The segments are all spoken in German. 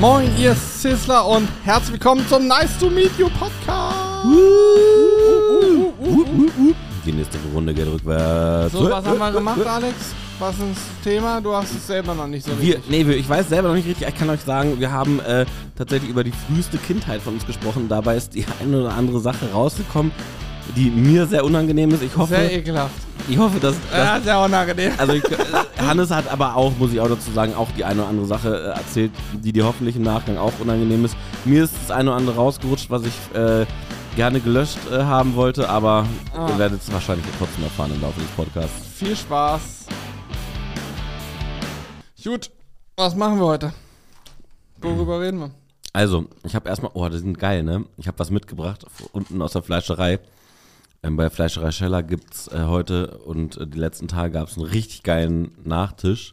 Moin, ihr Sizzler und herzlich willkommen zum Nice to Meet You Podcast. Die nächste Runde geht rückwärts. So, was haben wir gemacht, Alex? Was ist das Thema? Du hast es selber noch nicht so Wir, richtig. nee, ich weiß selber noch nicht richtig. Ich kann euch sagen, wir haben äh, tatsächlich über die früheste Kindheit von uns gesprochen. Dabei ist die eine oder andere Sache rausgekommen, die mir sehr unangenehm ist. Ich hoffe, Sehr ekelhaft. ich hoffe, dass, Ja, dass sehr unangenehm. also ich, äh, Hannes hat aber auch, muss ich auch dazu sagen, auch die eine oder andere Sache äh, erzählt, die dir hoffentlich im Nachgang auch unangenehm ist. Mir ist das eine oder andere rausgerutscht, was ich äh, gerne gelöscht äh, haben wollte, aber Ah. ihr werdet es wahrscheinlich trotzdem erfahren im Laufe des Podcasts. Viel Spaß. Gut, was machen wir heute? Worüber reden wir? Also, ich habe erstmal, oh, die sind geil, ne? Ich habe was mitgebracht, unten aus der Fleischerei. Ähm, bei Fleischerei Scheller gibt's äh, heute und äh, die letzten Tage gab's einen richtig geilen Nachtisch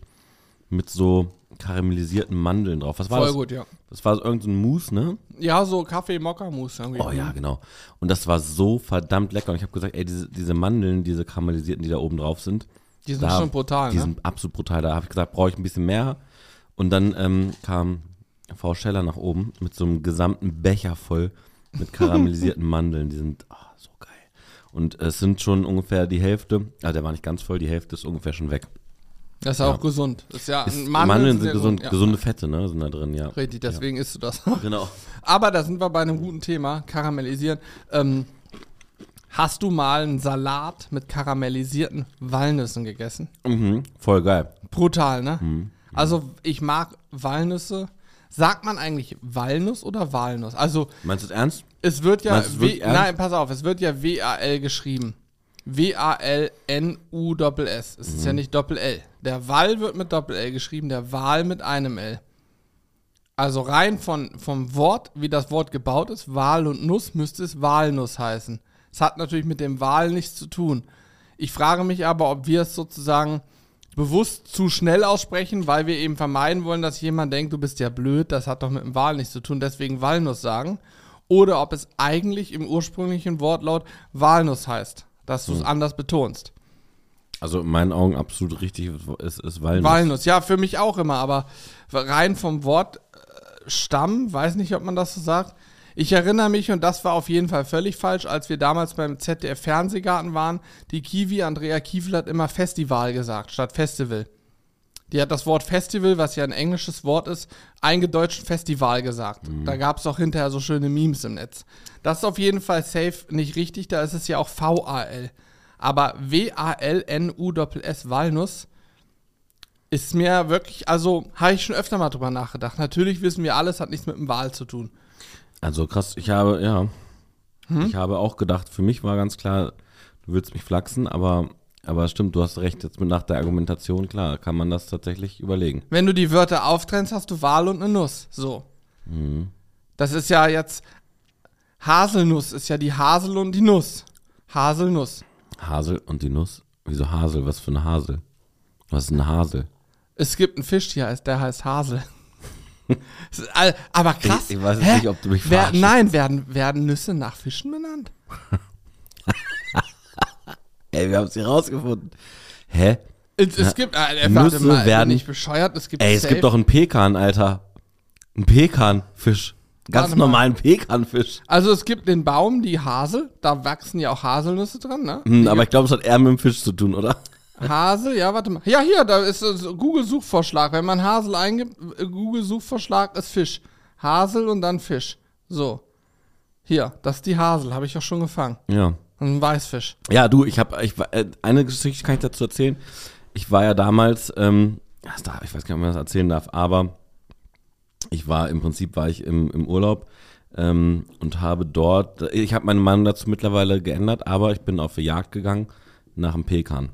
mit so karamellisierten Mandeln drauf. Was war Voll das? gut, ja. Das war so irgendein Mousse, ne? Ja, so Kaffee-Mokka-Mousse irgendwie. Oh ja, genau. Und das war so verdammt lecker. Und ich habe gesagt, ey, diese, diese Mandeln, diese karamellisierten, die da oben drauf sind, Die sind da- schon brutal, die ne? sind absolut brutal. Da habe ich gesagt, brauche ich ein bisschen mehr. Und dann ähm, kam Frau Scheller nach oben mit so einem gesamten Becher voll mit karamellisierten Mandeln. Die sind geil. Und es sind schon ungefähr die Hälfte, also der war nicht ganz voll, die Hälfte ist ungefähr schon weg. Das ist ja auch gesund. Das ist ja, Ist, Mandeln Mandeln, sind sehr gesund, ja. gesunde Fette, ne? Sind da drin, ja. Richtig, deswegen isst du das. Genau. Aber da sind wir bei einem guten Thema, karamellisieren. Ähm, hast du mal einen Salat mit karamellisierten Walnüssen gegessen? Mhm, voll geil. Brutal, ne? Also ich mag Walnüsse. Sagt man eigentlich Walnuss oder Walnuss? Also Meinst du das ernst? Es wird ja, Meinst W nein, pass auf, es wird ja W-A-L geschrieben. W-A-L-N-U-S-S. Es ist ja nicht Doppel-L. Der Wal wird mit Doppel-L geschrieben, der Wal mit einem L. Also rein von, vom Wort, wie das Wort gebaut ist, Wal und Nuss, müsste es Walnuss heißen. Es hat natürlich mit dem Wal nichts zu tun. Ich frage mich aber, ob wir es sozusagen bewusst zu schnell aussprechen, weil wir eben vermeiden wollen, dass jemand denkt, du bist ja blöd, das hat doch mit dem Wal nichts zu tun, deswegen Walnuss sagen. Oder ob es eigentlich im ursprünglichen Wortlaut Walnuss heißt, dass du es anders betonst. Also in meinen Augen absolut richtig ist, ist Walnuss. Walnuss, ja, für mich auch immer, aber rein vom Wort äh, Stamm, weiß nicht, ob man das so sagt. Ich erinnere mich, und das war auf jeden Fall völlig falsch, als wir damals beim ZDF Fernsehgarten waren, die Kiwi, Andrea Kiefel hat immer Festival gesagt, statt Festival. Die hat das Wort Festival, was ja ein englisches Wort ist, eingedeutscht Festival gesagt. Da gab es auch hinterher so schöne Memes im Netz. Das ist auf jeden Fall safe nicht richtig, da ist es ja auch V-A-L. Aber W-A-L-N-U-S-S Walnuss ist mir wirklich, also habe ich schon öfter mal drüber nachgedacht. Natürlich wissen wir alles, hat nichts mit dem Wahl zu tun. Also krass, ich habe, ja. Hm? Ich habe auch gedacht, für mich war ganz klar, du willst mich flachsen, aber, aber stimmt, du hast recht, jetzt mit nach der Argumentation, klar, kann man das tatsächlich überlegen. Wenn du die Wörter auftrennst, hast du Wahl und eine Nuss. So. Das ist ja jetzt, Haselnuss ist ja die Hasel und die Nuss. Haselnuss. Hasel und die Nuss? Wieso Hasel? Was für eine Hasel? Was ist eine Hasel? Es gibt einen Fisch, der heißt, der heißt Hasel. Aber krass. Ich- ich weiß hä? nicht, ob du mich Wer. Nein, werden, werden Nüsse nach Fischen benannt? Ey, wir haben es hier rausgefunden. Hä? Es, es gibt, äh, Nüsse mal, werden- bin ich bescheuert? Es gibt Ey, es safe- gibt doch einen Pekan, Alter. Ein Pekanfisch. Ganz Warte mal. normalen Pekanfisch. Also es gibt den Baum, die Hasel, da wachsen ja auch Haselnüsse dran, ne? Hm, aber ich glaube, es hat eher mit dem Fisch zu tun, oder? Hasel, ja, warte mal. Ja, hier, da ist Google-Suchvorschlag. Wenn man Hasel eingibt, äh, Google-Suchvorschlag ist Fisch. Hasel und dann Fisch. So. Hier, das ist die Hasel, habe ich auch schon gefangen. Ja. Ein Weißfisch. Ja, du, ich habe, ich, war- äh, eine Geschichte kann ich dazu erzählen. Ich war ja damals, ähm, darf, ich weiß gar nicht, ob man das erzählen darf, aber ich war im Prinzip war ich im, im Urlaub ähm, und habe dort, ich habe meine Meinung dazu mittlerweile geändert, aber ich bin auf die Jagd gegangen nach einem Pekan.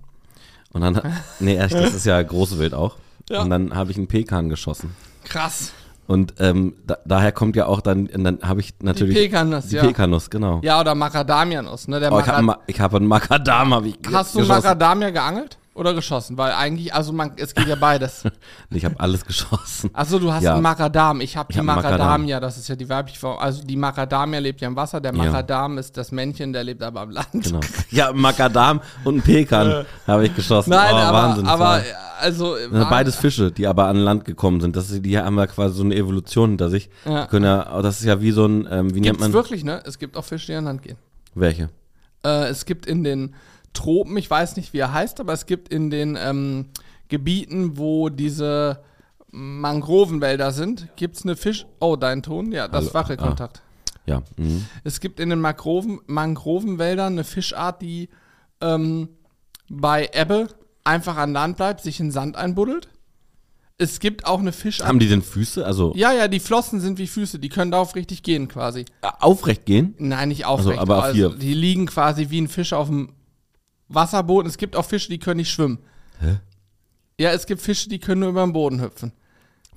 Und dann, nee, echt, das ist ja große Wild auch. Ja. Und dann habe ich einen Pekan geschossen. Krass. Und ähm, da, daher kommt ja auch dann, dann habe ich natürlich Pekanuss, die ja. Pekanuss, genau. Ja, oder Macadamianuss, ne? Der Oh, ich habe einen Makadam, habe ich Hast du geschossen. Macadamia geangelt? Oder geschossen, weil eigentlich, also man, es geht ja beides. Ich habe alles geschossen. Achso, du hast Ja. einen Makadam. Ich habe die hab einen Makadam. Macadamia, das ist ja die weibliche Form. Also die Macadamia lebt ja im Wasser, der Ja. Makadam ist das Männchen, der lebt aber am Land. Genau. Ja, Makadam und ein Pekan habe ich geschossen. Nein, oh, aber, Wahnsinn. das aber äh, also beides Fische, die aber an Land gekommen sind. Das, ist- die haben ja quasi so eine Evolution hinter sich. Ja. Die Können ja, das ist ja wie so ein, ähm, wie nennt gibt's man wirklich, ne? Es gibt auch Fische, die an Land gehen. welche? Äh, es gibt in den Tropen, ich weiß nicht, wie er heißt, aber es gibt in den ähm, Gebieten, wo diese Mangrovenwälder sind, gibt es eine Fisch. Oh, dein Ton? Ja, das Hallo, Wackelkontakt. Ja. Mhm. Es gibt in den Mangroven, Mangrovenwäldern eine Fischart, die ähm, bei Ebbe einfach an Land bleibt, sich in Sand einbuddelt. Es gibt auch eine Fischart. Haben die denn Füße? Also ja, ja, die Flossen sind wie Füße, die können darauf richtig gehen quasi. äh, aufrecht gehen? Nein, nicht aufrecht. aber auf also, die liegen quasi wie ein Fisch auf dem Wasserboden. Es gibt auch Fische, die können nicht schwimmen. Hä? Ja, es gibt Fische, die können nur über den Boden hüpfen.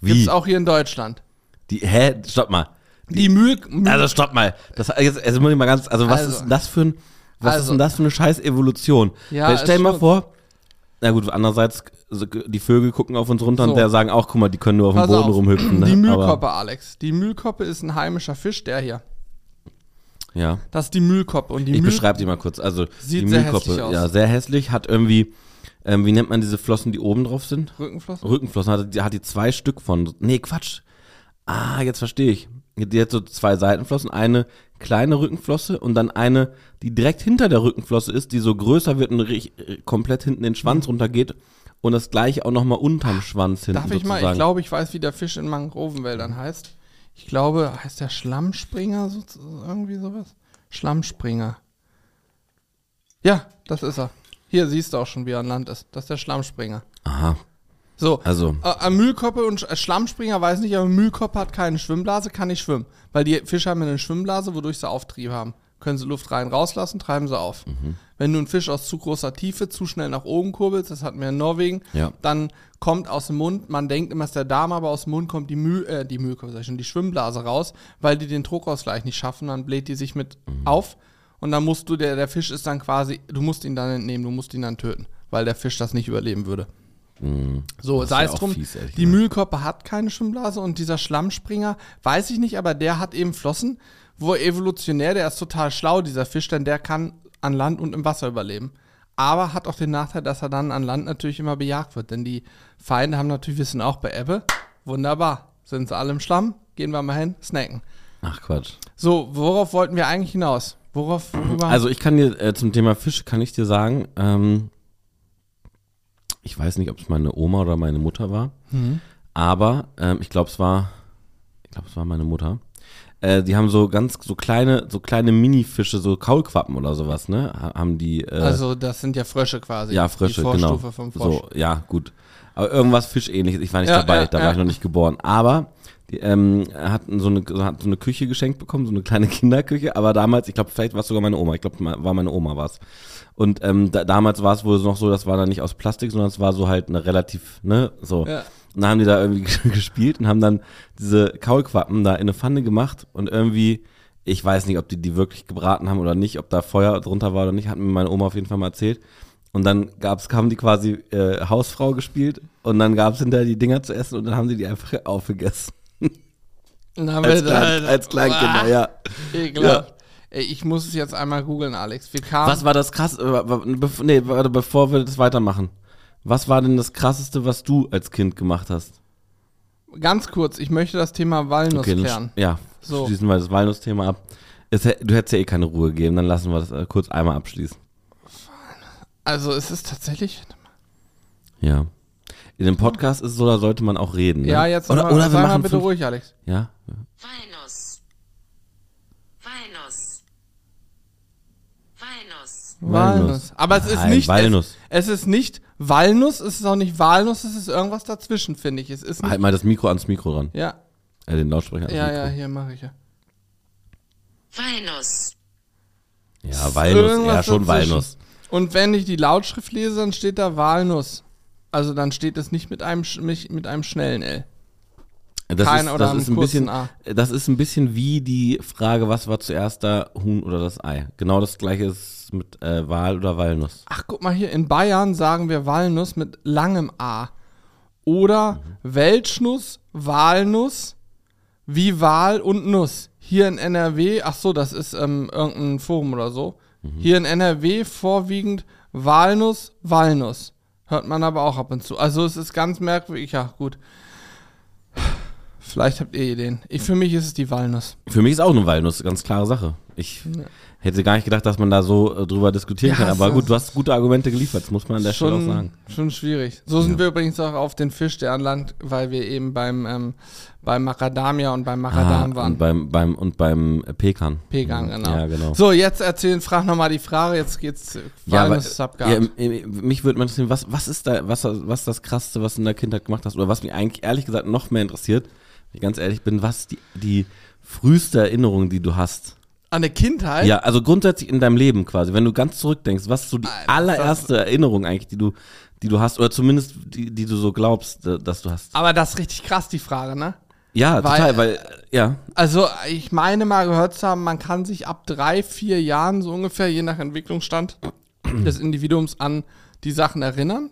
Wie? Gibt's auch hier in Deutschland. Die, hä? Stopp mal. Die Mühl, Mühl Also stopp mal. Das, jetzt, jetzt muss ich mal ganz, also was Also. ist denn das für ein, was ist Also. denn das für eine scheiß Evolution? Ja, Weil stell ist dir mal vor, na gut, andererseits, die Vögel gucken auf uns runter So. und der sagen auch, guck mal, die können nur auf dem Boden auf. rumhüpfen. Ne? Die Aber, Mühlkoppe, Alex. Die Mühlkoppe ist ein heimischer Fisch, der hier. Ja. Das ist die Mühlkoppe. Und die Ich Mühl beschreibe die mal kurz. Also Sieht die sehr hässlich aus. ja, sehr hässlich, hat irgendwie, ähm, wie nennt man diese Flossen, die oben drauf sind? Rückenflossen. Rückenflossen, hat, die hat die zwei Stück von. Nee, Quatsch. Ah, jetzt verstehe ich. Die hat so zwei Seitenflossen, eine kleine Rückenflosse und dann eine, die direkt hinter der Rückenflosse ist, die so größer wird und äh, komplett hinten den Schwanz runtergeht und das gleiche auch nochmal unterm Schwanz hinten Darf ich mal, sozusagen. ich glaube, ich weiß, wie der Fisch in Mangrovenwäldern heißt. Ich glaube, heißt der Schlammspringer, so, irgendwie sowas? Schlammspringer. Ja, das ist er. Hier siehst du auch schon, wie er an Land ist. Das ist der Schlammspringer. Aha, So, also, äh, äh, Mühlkoppe und äh, Schlammspringer weiß nicht, aber Mühlkoppe hat keine Schwimmblase, kann nicht schwimmen. Weil die Fische haben eine Schwimmblase, wodurch sie Auftrieb haben. Können sie Luft rein rauslassen, treiben sie auf. Mhm. Wenn du einen Fisch aus zu großer Tiefe zu schnell nach oben kurbelst, das hatten wir in Norwegen, Ja. dann kommt aus dem Mund, man denkt immer, es ist der Darm, aber aus dem Mund kommt die Mühl, äh, die schon, die Schwimmblase raus, weil die den Druckausgleich nicht schaffen, dann bläht die sich mit Mhm. auf und dann musst du, der, der Fisch ist dann quasi, du musst ihn dann entnehmen, du musst ihn dann töten, weil der Fisch das nicht überleben würde. mh, So, sei es drum, fies, die. Mühlkoppe hat keine Schwimmblase und dieser Schlammspringer, weiß ich nicht, aber der hat eben Flossen, wo evolutionär, der ist total schlau, dieser Fisch, denn der kann an Land und im Wasser überleben. Aber hat auch den Nachteil, dass er dann an Land natürlich immer bejagt wird, denn die Feinde haben natürlich, wissen auch bei Ebbe, wunderbar, sind sie alle im Schlamm, gehen wir mal hin, snacken. ach Quatsch. So, worauf wollten wir eigentlich hinaus? Worauf? Also ich kann dir äh, zum Thema Fische kann ich dir sagen, ähm, ich weiß nicht, ob es meine Oma oder meine Mutter war, Mhm. aber ähm, ich glaube es war, ich glaube es war meine Mutter. Äh, die haben so ganz so kleine, so kleine Mini-Fische, so Kaulquappen oder sowas, ne? Ha- Haben die. Äh, also, das sind ja Frösche quasi. ja, Frösche, die genau. Vorstufe vom Frosch. So, ja, gut. Aber irgendwas Fischähnliches, ich war nicht Ja, dabei, ja, da war ja. ich noch nicht geboren. Aber die, ähm, er hat so eine, hat so eine Küche geschenkt bekommen, so eine kleine Kinderküche, aber damals, ich glaube, vielleicht war es sogar meine Oma, ich glaube, war meine Oma war's. Und ähm, da, damals war es wohl noch so, das war dann nicht aus Plastik, sondern es war so halt eine relativ, ne, so. Ja. Und dann haben die da irgendwie gespielt und haben dann diese Kaulquappen da in eine Pfanne gemacht und irgendwie, ich weiß nicht, ob die die wirklich gebraten haben oder nicht, ob da Feuer drunter war oder nicht, hat mir meine Oma auf jeden Fall mal erzählt. Und dann gab's, haben die quasi äh, Hausfrau gespielt und dann gab's hinterher die Dinger zu essen und dann haben sie die einfach aufgegessen. Als, Klein, als Kleinkinder, ja. Ekelhaft. Ey, ich muss es jetzt einmal googeln, Alex. Wir kamen. Was war das krass? äh, bev- Nee, warte, bevor wir das weitermachen. Was war denn das krasseste, was du als Kind gemacht hast? Ganz kurz, ich möchte das Thema Walnuss dann klären. ja, So. schließen wir das Walnuss-Thema ab. Es, du hättest ja eh keine Ruhe gegeben, dann lassen wir das äh, kurz einmal abschließen. Also es ist tatsächlich. Ja. In dem Podcast ist es so, da sollte man auch reden. Ne? Ja, jetzt oder, mal, oder wir machen bitte fünf, ruhig, Alex. Ja, Walnuss. Walnuss. Walnuss. Walnuss. Aber es ist Nein, nicht. Walnuss. Es, es ist nicht Walnuss, es ist auch nicht Walnuss, es ist irgendwas dazwischen, finde ich. Es ist halt mal das Mikro ans Mikro ran. Ja, Äh, den Lautsprecher ans ja, Mikro. ja, hier mache ich ja. Walnuss. Ja, Walnuss, Irgendwas ja, schon dazwischen. Walnuss. Und wenn ich die Lautschrift lese, dann steht da Walnuss. Also dann steht es nicht mit einem, mit einem schnellen L. Das Kein ist, das ist ein bisschen, A. das ist ein bisschen wie die Frage, was war zuerst da, Huhn oder das Ei? Genau das gleiche ist mit äh, Wal oder Walnuss. Ach, guck mal hier, in Bayern sagen wir Walnuss mit langem A. Oder Weltschnuss, Walnuss, wie Wal und Nuss. Hier in NRW, ach so, das ist ähm, irgendein Forum oder so. Hier in NRW vorwiegend Walnuss, Walnuss. Hört man aber auch ab und zu. Also es ist ganz merkwürdig. Ja, gut. Vielleicht habt ihr Ideen. Ich, für mich ist es die Walnuss. Für mich ist auch eine Walnuss, ganz klare Sache. Ich hätte gar nicht gedacht, dass man da so äh, drüber diskutieren Ja, kann. Aber so- gut, du hast gute Argumente geliefert, das muss man an der Stelle auch sagen. Schon schwierig. So sind wir übrigens auch auf den Fisch der anlangt, weil wir eben beim, ähm, beim Macadamia und beim Macadam Ah, waren. und beim, beim, und beim äh, Pekan. Pegang, genau. Ja, genau. So, jetzt erzählen, frag nochmal die Frage, jetzt geht's äh, Ja, aber, Walnuss ist ja, abgehakt. m- m- mich würde mal interessieren, was, was ist da, was, was das Krasseste, was du in der Kindheit gemacht hast? Oder was mich eigentlich ehrlich gesagt noch mehr interessiert, ich ganz ehrlich bin, was die, die früheste Erinnerung, die du hast? An der Kindheit? Ja, also grundsätzlich in deinem Leben quasi, wenn du ganz zurückdenkst, was ist so die Alter, allererste Erinnerung eigentlich, die du, die du hast, oder zumindest die, die du so glaubst, äh, dass du hast? Aber das ist richtig krass, die Frage, ne? Ja, Weil- total, weil, ja, Also, ich meine mal gehört zu haben, man kann sich ab drei, vier Jahren so ungefähr, je nach Entwicklungsstand des Individuums, an die Sachen erinnern.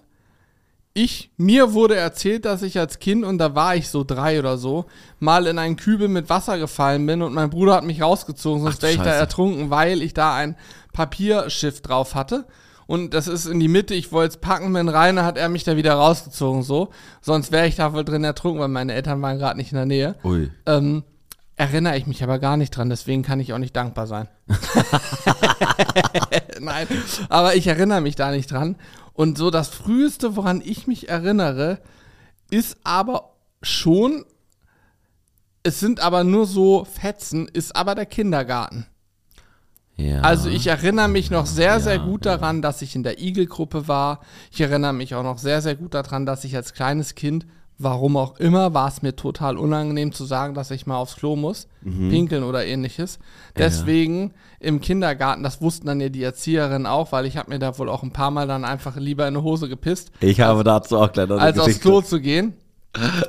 Ich, mir wurde erzählt, dass ich als Kind, und da war ich so drei oder so, mal in einen Kübel mit Wasser gefallen bin und mein Bruder hat mich rausgezogen, sonst wäre ich da ertrunken, weil ich da ein Papierschiff drauf hatte. Und das ist in die Mitte, ich wollte es packen, bin rein, hat er mich da wieder rausgezogen, so. Sonst wäre ich da wohl drin ertrunken, weil meine Eltern waren gerade nicht in der Nähe. ui. Ähm, erinnere ich mich aber gar nicht dran, deswegen kann ich auch nicht dankbar sein. Nein, aber ich erinnere mich da nicht dran. Und so das Früheste, woran ich mich erinnere, ist aber schon, es sind aber nur so Fetzen, ist aber der Kindergarten. Ja. Also ich erinnere mich noch sehr, sehr Ja, gut daran, dass ich in der Igelgruppe war. Ich erinnere mich auch noch sehr, sehr gut daran, dass ich als kleines Kind, warum auch immer, war es mir total unangenehm zu sagen, dass ich mal aufs Klo muss, Mhm. pinkeln oder ähnliches. Deswegen im Kindergarten, das wussten dann ja die Erzieherinnen auch, weil ich habe mir da wohl auch ein paar Mal dann einfach lieber in eine Hose gepisst, ich habe dazu auch gleich noch als aufs. Klo zu gehen.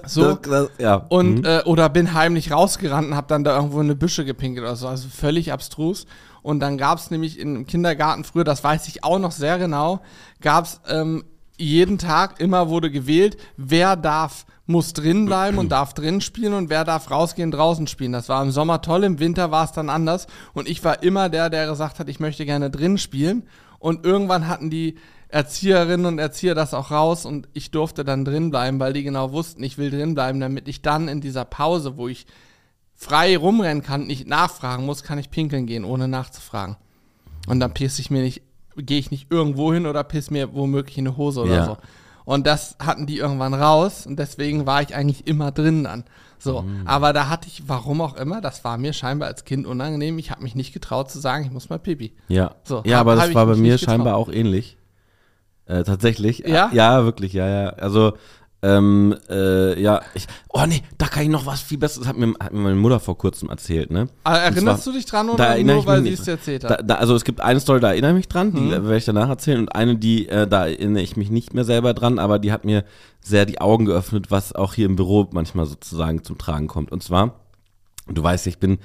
So. Das, das, ja. Und, äh, oder bin heimlich rausgerannt und hab dann da irgendwo in eine Büsche gepinkelt oder so. Also völlig abstrus. Und dann gab's nämlich im Kindergarten früher, das weiß ich auch noch sehr genau, gab's ähm, jeden Tag, immer wurde gewählt, wer darf, muss drin bleiben und darf drin spielen und wer darf rausgehen, draußen spielen. Das war im Sommer toll, im Winter war es dann anders. Und ich war immer der, der gesagt hat, ich möchte gerne drin spielen. Und irgendwann hatten die Erzieherinnen und Erzieher das auch raus und ich durfte dann drin bleiben, weil die genau wussten, ich will drin bleiben, damit ich dann in dieser Pause, wo ich frei rumrennen kann, nicht nachfragen muss, kann ich pinkeln gehen, ohne nachzufragen. Und dann piss ich mir nicht, gehe ich nicht irgendwo hin oder piss mir womöglich in eine Hose oder Ja. so. Und das hatten die irgendwann raus und deswegen war ich eigentlich immer drin dann. So, aber da hatte ich, warum auch immer, das war mir scheinbar als Kind unangenehm. Ich habe mich nicht getraut zu sagen, ich muss mal pipi. Ja, So, ja hab- aber das war bei mir scheinbar auch ähnlich. Äh, tatsächlich. Ja? Ja, wirklich, ja, ja. Also, ähm, äh, ja, ich, oh nee, da kann ich noch was viel Besseres, hat mir, hat mir meine Mutter vor kurzem erzählt, ne? Aber erinnerst zwar- du dich dran Da oder nur, ich weil sie es erzählt Da, hat? da, also es gibt eine Story, da erinnere ich mich dran, die Mhm. werde ich danach erzählen und eine, die, äh, da erinnere ich mich nicht mehr selber dran, aber die hat mir sehr die Augen geöffnet, was auch hier im Büro manchmal sozusagen zum Tragen kommt. Und zwar, du weißt, ich bin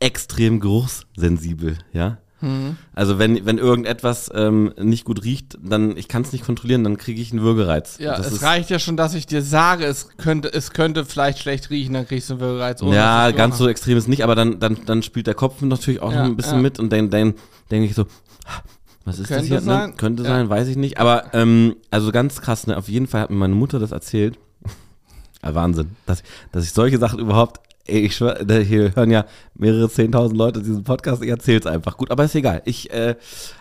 extrem geruchssensibel, ja. Mhm. Also wenn, wenn irgendetwas ähm, nicht gut riecht, dann, ich kann es nicht kontrollieren, dann kriege ich einen Würgereiz. Ja, das es reicht ja schon, dass ich dir sage, es könnte, es könnte vielleicht schlecht riechen, dann kriegst du einen Würgereiz. ja, ganz so extrem ist nicht, aber dann, dann, dann spielt der Kopf natürlich auch Ja, noch ein bisschen ja. mit und dann, dann denke ich so, was ist das Könnte hier? sein. Ne? Könnte Ja. sein, weiß ich nicht. Aber ähm, also ganz krass, ne? Auf jeden Fall hat mir meine Mutter das erzählt. Wahnsinn, dass, dass ich solche Sachen überhaupt, ich schwör, hier hören ja mehrere zehntausend Leute diesen Podcast, ich erzähl's einfach. Gut, aber ist egal. Ich, äh,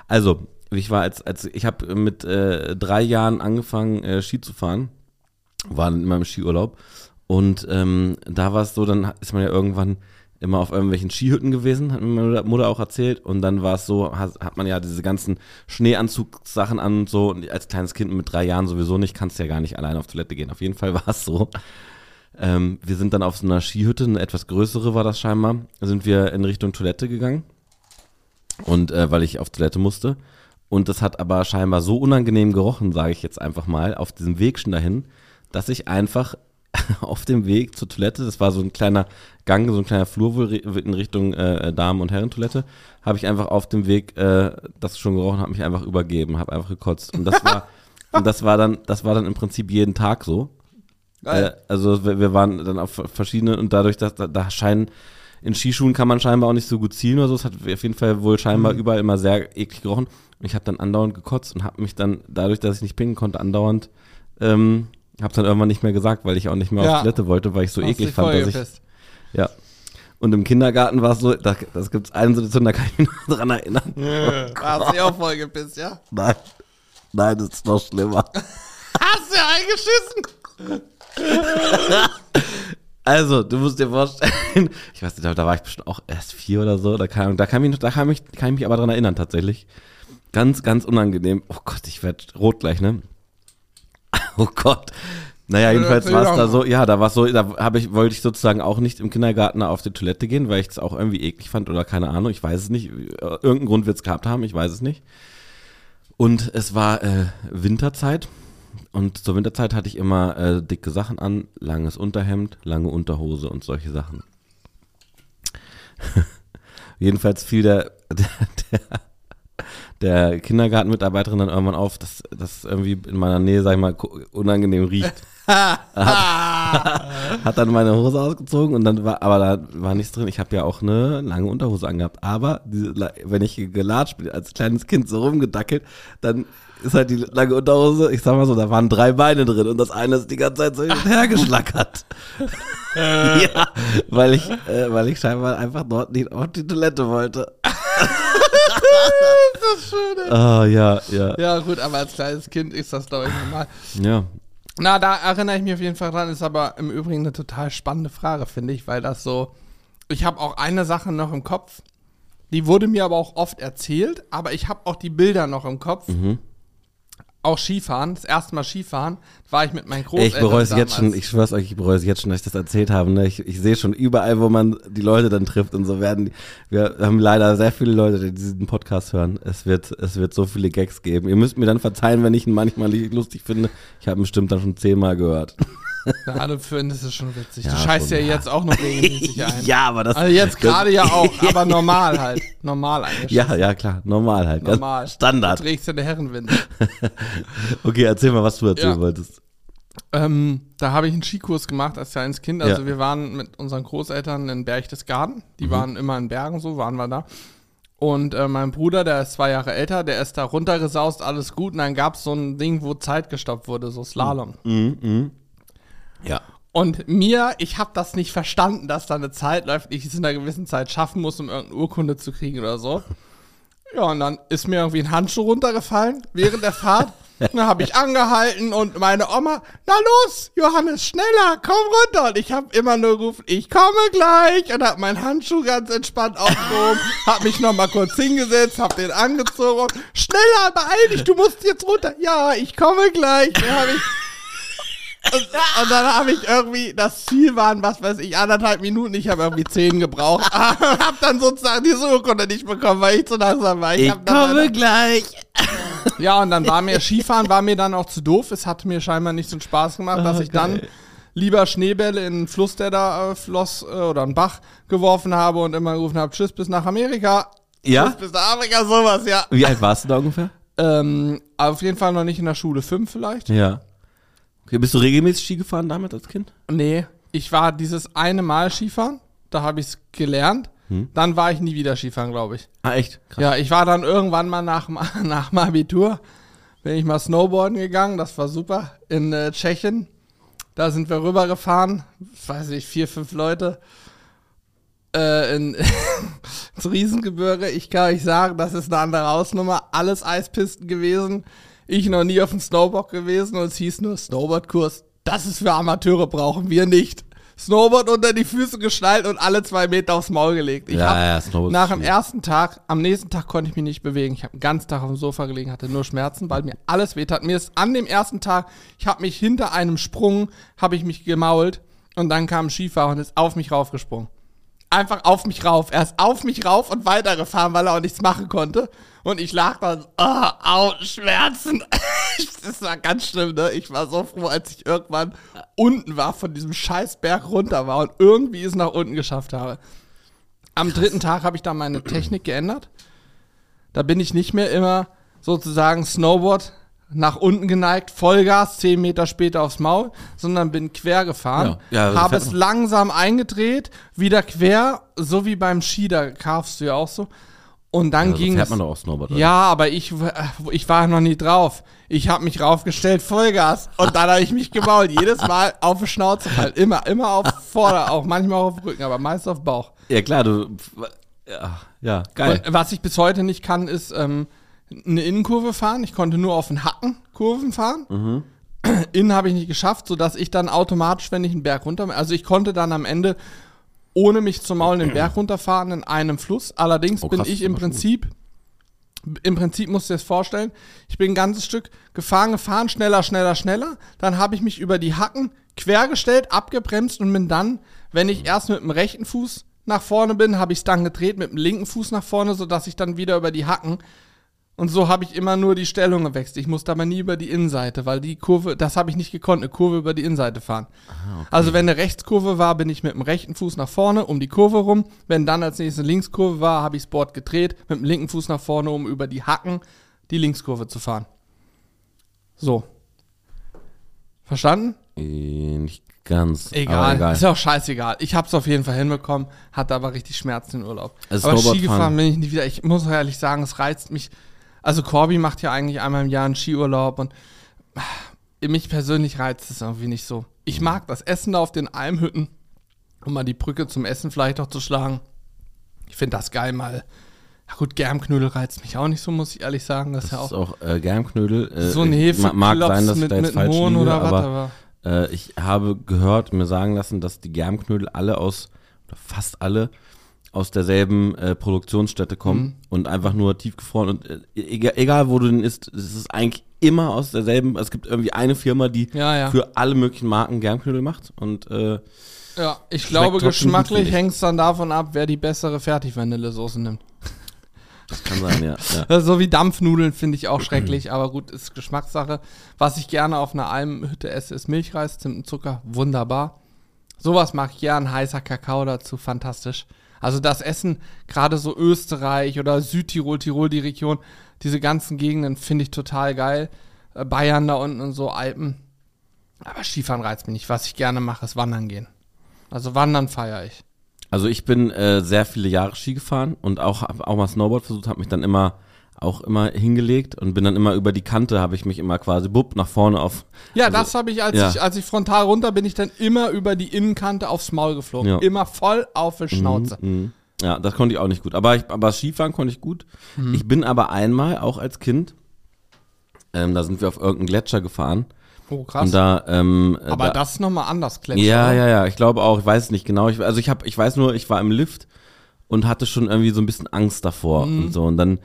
also, ich war als, als ich habe mit äh, drei Jahren angefangen, äh, Ski zu fahren. War in meinem Skiurlaub. Und ähm, da war es so, dann ist man ja irgendwann immer auf irgendwelchen Skihütten gewesen, hat mir meine Mutter auch erzählt. Und dann war es so, hat, hat man ja diese ganzen Schneeanzugssachen an und so. Und als kleines Kind mit drei Jahren sowieso nicht, kannst ja gar nicht alleine auf Toilette gehen. Auf jeden Fall war es so. Ähm, wir sind dann auf so einer Skihütte, eine etwas größere war das scheinbar, sind wir in Richtung Toilette gegangen. Und äh, weil ich auf Toilette musste. Und das hat aber scheinbar so unangenehm gerochen, sage ich jetzt einfach mal, auf diesem Weg schon dahin, dass ich einfach auf dem Weg zur Toilette, das war so ein kleiner Gang, so ein kleiner Flur wohl in Richtung äh, Damen- und Herrentoilette, habe ich einfach auf dem Weg, äh, das schon gerochen, habe mich einfach übergeben, habe einfach gekotzt. Und das war, und das war dann, das war dann im Prinzip jeden Tag so. Äh, also wir, wir waren dann auf verschiedene und dadurch, dass da, da scheinen in Skischuhen kann man scheinbar auch nicht so gut zielen oder so. Es hat auf jeden Fall wohl scheinbar mhm. überall immer sehr eklig gerochen. Und ich habe dann andauernd gekotzt und habe mich dann, dadurch, dass ich nicht pinken konnte, andauernd, ähm, habe dann irgendwann nicht mehr gesagt, weil ich auch nicht mehr ja. auf Toilette wollte, weil ich so Hast eklig fand, dass ich. Ja. Und im Kindergarten war es so, da, das gibt es eine Situation, da kann ich mich noch dran erinnern. Ja, oh hast du auch voll gepisst, ja? Nein. Nein, das ist noch schlimmer. Hast du eingeschissen? Also, du musst dir vorstellen, ich weiß nicht, da war ich bestimmt auch erst vier oder so, da kam, da kam ich, da kam ich, kann ich mich aber dran erinnern tatsächlich. Ganz, ganz unangenehm. Oh Gott, ich werde rot gleich, ne? Oh Gott. Naja, jedenfalls war es da so, ja, da war es so, da habe ich, wollte ich sozusagen auch nicht im Kindergarten auf die Toilette gehen, weil ich es auch irgendwie eklig fand oder keine Ahnung, ich weiß es nicht. Irgendeinen Grund wird es gehabt haben, ich weiß es nicht. Und es war äh, Winterzeit und zur Winterzeit hatte ich immer äh, dicke Sachen an, langes Unterhemd, lange Unterhose und solche Sachen. Jedenfalls fiel der, der, der, der Kindergartenmitarbeiterin dann irgendwann auf, dass das irgendwie in meiner Nähe, sag ich mal, unangenehm riecht. hat, hat, dann meine Hose ausgezogen und dann war, aber da war nichts drin. Ich habe ja auch eine lange Unterhose angehabt. Aber diese, wenn ich gelatscht bin, als kleines Kind so rumgedackelt, dann ist halt die lange Unterhose, ich sag mal so, da waren drei Beine drin und das eine ist die ganze Zeit so hergeschlackert. ja, weil ich, äh, weil ich scheinbar einfach dort nicht auf die Toilette wollte. das ist schön. Oh, ja, ja. Ja, gut, aber als kleines Kind ist das, glaube ich, normal. Ja. Na, da erinnere ich mich auf jeden Fall dran, ist aber im Übrigen eine total spannende Frage, finde ich, weil das so. Ich habe auch eine Sache noch im Kopf, die wurde mir aber auch oft erzählt, aber ich habe auch die Bilder noch im Kopf. Mhm auch Skifahren, das erste Mal Skifahren, war ich mit meinen Großeltern. Ich bereue es jetzt schon, ich schwör's euch, ich bereue es jetzt schon, dass ich das erzählt habe. Ne? Ich, ich sehe schon überall, wo man die Leute dann trifft und so werden. Wir haben leider sehr viele Leute, die diesen Podcast hören. Es wird, es wird so viele Gags geben. Ihr müsst mir dann verzeihen, wenn ich ihn manchmal lustig finde. Ich habe ihn bestimmt dann schon zehnmal gehört. Ja, du findest es schon witzig. Ja, du scheißt ja, jetzt auch noch regelmäßig ein. ja, aber das. Also jetzt gerade ja auch, aber normal halt. Normal eigentlich. Ja, ja, klar. Normal halt. Normal. Standard. Du trägst ja eine Herrenwinde. okay, erzähl mal, was du erzählen ja. wolltest. Ähm, da habe ich einen Skikurs gemacht als kleines Kind. Also ja. wir waren mit unseren Großeltern in Berchtesgaden. Die mhm. waren immer in Bergen, so waren wir da. Und äh, mein Bruder, der ist zwei Jahre älter, der ist da runtergesaust, alles gut. Und dann gab es so ein Ding, wo Zeit gestoppt wurde, so Slalom. Mhm. Mhm. Ja. Und mir, ich habe das nicht verstanden, dass da eine Zeit läuft, ich es in einer gewissen Zeit schaffen muss, um irgendeine Urkunde zu kriegen oder so. Ja, und dann ist mir irgendwie ein Handschuh runtergefallen während der Fahrt. dann habe ich angehalten und meine Oma, na los, Johannes, schneller, komm runter. Und ich habe immer nur gerufen, ich komme gleich. Und habe meinen Handschuh ganz entspannt aufgehoben, habe mich nochmal kurz hingesetzt, habe den angezogen. Schneller, beeil dich, du musst jetzt runter. Ja, ich komme gleich. Dann habe ich und, und, dann habe ich irgendwie, das Ziel waren, was weiß ich, anderthalb Minuten. Ich habe irgendwie zehn gebraucht. hab dann sozusagen diese Urkunde nicht bekommen, weil ich zu langsam war. Ich, ich komme gleich. Ja, und dann war mir Skifahren, war mir dann auch zu doof. Es hat mir scheinbar nicht so einen Spaß gemacht, oh, dass ich geil. dann lieber Schneebälle in einen Fluss, der da äh, floss, äh, oder einen Bach geworfen habe und immer gerufen habe, tschüss bis nach Amerika. Ja? Tschüss bis nach Afrika, sowas, ja. Wie alt warst du da ungefähr? Ähm, auf jeden Fall noch nicht in der Schule. Fünf vielleicht. Ja. Okay, bist du regelmäßig Ski gefahren damals als Kind? Nee, ich war dieses eine Mal Skifahren, da habe ich es gelernt. Hm. Dann war ich nie wieder Skifahren, glaube ich. Ah, echt? Krass. Ja, ich war dann irgendwann mal nach, nach dem Abitur, bin ich mal Snowboarden gegangen, das war super, in äh, Tschechien. Da sind wir rübergefahren, weiß ich, vier, fünf Leute. Äh, in, ins Riesengebirge. Ich kann euch sagen, das ist eine andere Hausnummer. Alles Eispisten gewesen. Ich noch nie auf dem Snowboard gewesen und es hieß nur Snowboardkurs. Das ist für Amateure, brauchen wir nicht. Snowboard unter die Füße geschnallt und alle zwei Meter aufs Maul gelegt. Ich ja, ja, nach dem ersten Tag, am nächsten Tag konnte ich mich nicht bewegen. Ich habe den ganzen Tag auf dem Sofa gelegen, hatte nur Schmerzen, weil mir alles wehtat. Mir ist an dem ersten Tag, ich habe mich hinter einem Sprung, habe ich mich gemault und dann kam ein Skifahrer und ist auf mich raufgesprungen einfach auf mich rauf. Er ist auf mich rauf und weitergefahren, weil er auch nichts machen konnte. Und ich lag dann, oh, au, Schmerzen. war ganz schlimm, ne? Ich war so froh, als ich irgendwann unten war, von diesem scheiß Berg runter war und irgendwie es nach unten geschafft habe. Am dritten Tag habe ich dann meine Technik geändert. Da bin ich nicht mehr immer sozusagen Snowboard nach unten geneigt, Vollgas, 10 Meter später aufs Maul, sondern bin quer gefahren, Ja, ja, habe es langsam eingedreht, wieder quer, so wie beim Ski, da karfst du ja auch so. Und dann Also ging es. man doch auch Snowboard. oder? Ja, aber ich, ich war noch nie drauf. Ich habe mich raufgestellt, Vollgas. Und dann habe ich mich gemault. Jedes Mal auf die Schnauze halt. Immer, immer auf Vorder-, auch manchmal auf den Rücken, aber meist auf Bauch. Ja, klar, du. Ja, ja geil. Und was ich bis heute nicht kann, ist ähm, eine Innenkurve fahren. Ich konnte nur auf den Hacken Kurven fahren. Mhm. Innen habe ich nicht geschafft, sodass ich dann automatisch, wenn ich einen Berg runter, also ich konnte dann am Ende ohne mich zu maulen den Berg runterfahren in einem Fluss. Allerdings Oh, bin krass, ich das im Prinzip, im Prinzip musst du dir das vorstellen, ich bin ein ganzes Stück gefahren, gefahren, schneller, schneller, schneller. Dann habe ich mich über die Hacken quergestellt, abgebremst und bin dann, wenn ich erst mit dem rechten Fuß nach vorne bin, habe ich es dann gedreht mit dem linken Fuß nach vorne, sodass ich dann wieder über die Hacken und so habe ich immer nur die Stellung gewechselt. Ich musste aber nie über die Innenseite, weil die Kurve, das habe ich nicht gekonnt, eine Kurve über die Innenseite fahren. Also wenn eine Rechtskurve war, bin ich mit dem rechten Fuß nach vorne um die Kurve rum. Wenn dann als nächste Linkskurve war, habe ich das Board gedreht, mit dem linken Fuß nach vorne, um über die Hacken die Linkskurve zu fahren. So. Verstanden? Äh, nicht ganz. Egal. Egal. Ist ja auch scheißegal. Ich habe es auf jeden Fall hinbekommen, hatte aber richtig Schmerzen im Urlaub. Also aber Snowboard Skigefahren fahren- bin ich nicht wieder. Ich muss ehrlich sagen, es reizt mich. Also Corby macht ja eigentlich einmal im Jahr einen Skiurlaub und ah, mich persönlich reizt es irgendwie nicht so. Ich Mhm. mag das Essen da auf den Almhütten, um mal die Brücke zum Essen vielleicht auch zu schlagen. Ich finde das geil mal. Ja gut, Germknödel reizt mich auch nicht so, muss ich ehrlich sagen. Das ist ja Das ist auch auch äh, Germknödel. Äh, so ein ich- ma- Mag sein, dass ich mit, da jetzt falsch Mohn liege, oder was, aber aber äh, ich habe gehört, mir sagen lassen, dass die Germknödel alle aus, oder fast alle, aus derselben äh, Produktionsstätte kommen Mhm. und einfach nur tiefgefroren und äh, egal, egal wo du den isst, es ist eigentlich immer aus derselben, es gibt irgendwie eine Firma, die Ja, ja. für alle möglichen Marken Germknödel macht und äh, Ja, ich glaube, geschmacklich hängt es dann davon ab, wer die bessere Fertigvanillesoße nimmt. das kann sein, ja. ja. So wie Dampfnudeln finde ich auch schrecklich, aber gut, ist Geschmackssache. Was ich gerne auf einer Almhütte esse, ist Milchreis, Zimt und Zucker, wunderbar. Sowas mag ich gern, heißer Kakao dazu, fantastisch. Also das Essen, gerade so Österreich oder Südtirol, Tirol, die Region, diese ganzen Gegenden finde ich total geil. Äh, Bayern da unten und so, Alpen. Aber Skifahren reizt mich nicht. Was ich gerne mache, ist Wandern gehen. Also Wandern feiere ich. Also ich bin äh, sehr viele Jahre Ski gefahren und auch auch mal Snowboard versucht, habe mich dann immer auch immer hingelegt und bin dann immer über die Kante, habe ich mich immer quasi bupp nach vorne auf. Ja, Also, das habe ich als, ja. ich, als ich frontal runter bin, ich dann immer über die Innenkante aufs Maul geflogen. Ja. Immer voll auf die Schnauze. Mhm. Ja, das konnte ich auch nicht gut. Aber, ich, aber Skifahren konnte ich gut. Mhm. Ich bin aber einmal, auch als Kind, ähm, da sind wir auf irgendeinen Gletscher gefahren. Oh, krass. Und da, ähm, äh, Aber da, das ist nochmal anders, Gletscher. Ja, ja, ja, ich glaube auch, ich weiß es nicht genau. Ich, also ich habe, ich weiß nur, ich war im Lift und hatte schon irgendwie so ein bisschen Angst davor Mhm. und so. Und dann,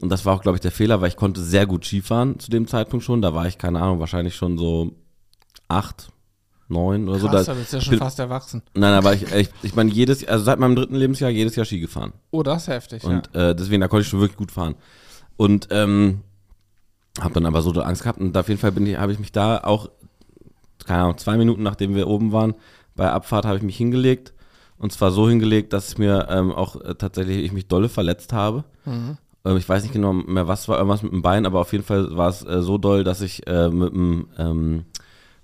und das war auch, glaube ich, der Fehler, weil ich konnte sehr gut Skifahren zu dem Zeitpunkt schon. Da war ich, keine Ahnung, wahrscheinlich schon so acht, neun oder so. Krass, Da, da bist du ja ich schon fast erwachsen. nein, aber ich, ich, ich meine, jedes, also seit meinem dritten Lebensjahr jedes Jahr Ski gefahren. Oh, das ist heftig. Und äh, deswegen, da konnte ich schon wirklich gut fahren. Und ähm, habe dann aber so Angst gehabt und auf jeden Fall bin ich, habe ich mich da auch, keine Ahnung, zwei Minuten nachdem wir oben waren, bei Abfahrt habe ich mich hingelegt. Und zwar so hingelegt, dass es mir ähm, auch äh, tatsächlich ich mich dolle verletzt habe. Mhm. Ähm, ich weiß nicht genau mehr, was war, irgendwas mit dem Bein, aber auf jeden Fall war es äh, so doll, dass ich äh, mit dem ähm,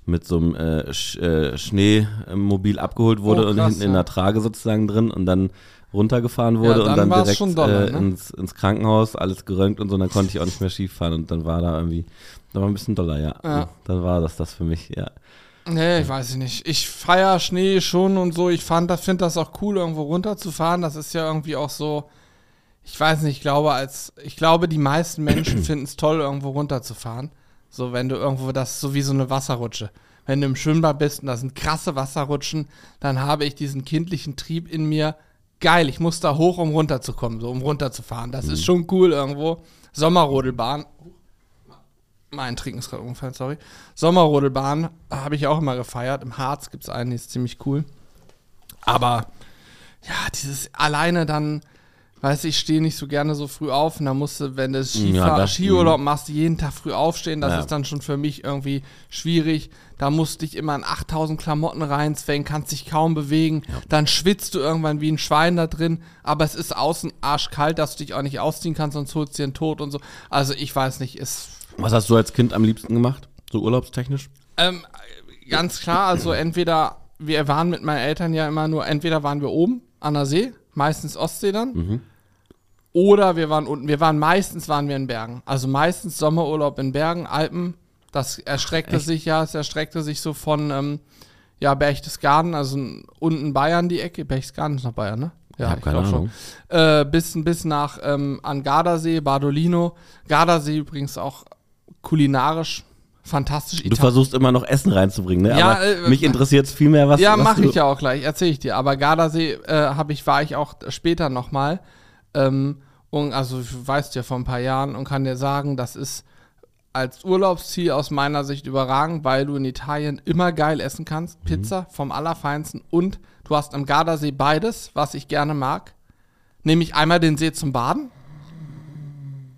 mit so einem äh, Sch äh, Schneemobil abgeholt wurde Oh, und krass, hinten in ja. der Trage sozusagen drin und dann runtergefahren wurde Ja, dann und dann direkt schon doller, äh, ne? ins, ins Krankenhaus, alles geröntgt und so, und dann konnte ich auch nicht mehr Ski fahren und dann war da irgendwie, da war ein bisschen doller, ja. Ja. Dann war das das für mich, ja. Nee, ich weiß nicht. Ich feier Schnee schon und so. Ich fand, finde das auch cool, irgendwo runterzufahren. Das ist ja irgendwie auch so. Ich weiß nicht, ich glaube, als ich glaube, die meisten Menschen finden es toll, irgendwo runterzufahren. So, wenn du irgendwo, das ist so wie so eine Wasserrutsche. Wenn du im Schwimmbad bist und das sind krasse Wasserrutschen, dann habe ich diesen kindlichen Trieb in mir. Geil, ich muss da hoch, um runterzukommen, so um runterzufahren. Das ist schon cool irgendwo. Sommerrodelbahn. Mein Trinken ist gerade umgefallen, sorry. Sommerrodelbahn habe ich auch immer gefeiert. Im Harz gibt es einen, die ist ziemlich cool. Aber ja, dieses alleine dann Weißt du, ich stehe nicht so gerne so früh auf und dann musst du, wenn du Ja, Skifahr das- Skiurlaub machst, jeden Tag früh aufstehen. Das Ja. ist dann schon für mich irgendwie schwierig. Da musst du dich immer in 8000 Klamotten reinzwängen, kannst dich kaum bewegen. Dann schwitzt du irgendwann wie ein Schwein da drin. Aber es ist außen arschkalt, dass du dich auch nicht ausziehen kannst, sonst holst du dir den Tod und so. Also ich weiß nicht, ist Was hast du als Kind am liebsten gemacht? So urlaubstechnisch? ähm, ganz klar, also entweder, wir waren mit meinen Eltern ja immer nur, entweder waren wir oben an der See, meistens Ostsee dann, oder wir waren unten. Wir waren meistens waren wir in Bergen. Also meistens Sommerurlaub in Bergen, Alpen. Das erstreckte sich ja, es erstreckte sich so von ähm, ja, Berchtesgaden, also unten Bayern die Ecke. Berchtesgaden ist noch Bayern, ne? Ich hab keine glaub schon. Ahnung. Äh, bis, bis nach ähm, an Gardasee, Bardolino. Gardasee übrigens auch kulinarisch fantastisch. Du versuchst immer noch Essen reinzubringen, ne? Ja, Aber äh, mich interessiert es viel mehr, was Ja, mache ich ja auch gleich, erzähle ich dir. Aber Gardasee äh, hab ich, war ich auch später nochmal. Ähm, und also weißt ja vor ein paar Jahren und kann dir sagen, das ist als Urlaubsziel aus meiner Sicht überragend, weil du in Italien immer geil essen kannst. Pizza vom Allerfeinsten und du hast am Gardasee beides, was ich gerne mag. Nämlich einmal den See zum Baden.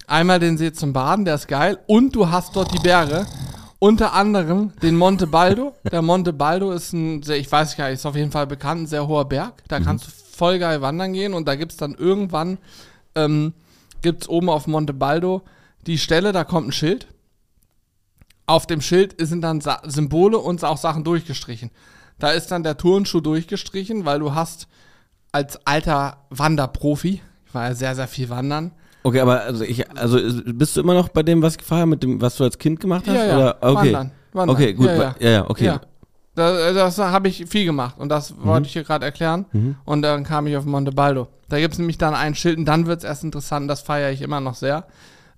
Einmal den See zum Baden, der ist geil. Und du hast dort die Berge. Unter anderem den Monte Baldo. Der Monte Baldo ist ein, sehr, ich weiß gar nicht, ist auf jeden Fall bekannt, ein sehr hoher Berg. Da kannst du voll geil wandern gehen und da gibt es dann irgendwann, ähm, gibt es oben auf Monte Baldo die Stelle, da kommt ein Schild. Auf dem Schild sind dann Sa Symbole und auch Sachen durchgestrichen. Da ist dann der Turnschuh durchgestrichen, weil du hast als alter Wanderprofi, ich war ja sehr, sehr viel wandern, Okay, aber also ich, also bist du immer noch bei dem, was ich gefragt habe, mit dem, was du als Kind gemacht hast? Ja, ja, Oder? Okay. wandern, wandern. Okay, gut. Ja, Ja, ja. ja, okay. Ja. Da, das habe ich viel gemacht und das Mhm. wollte ich hier gerade erklären. Und dann kam ich auf Monte Baldo. Da gibt es nämlich dann ein Schild und dann wird es erst interessant, das feiere ich immer noch sehr,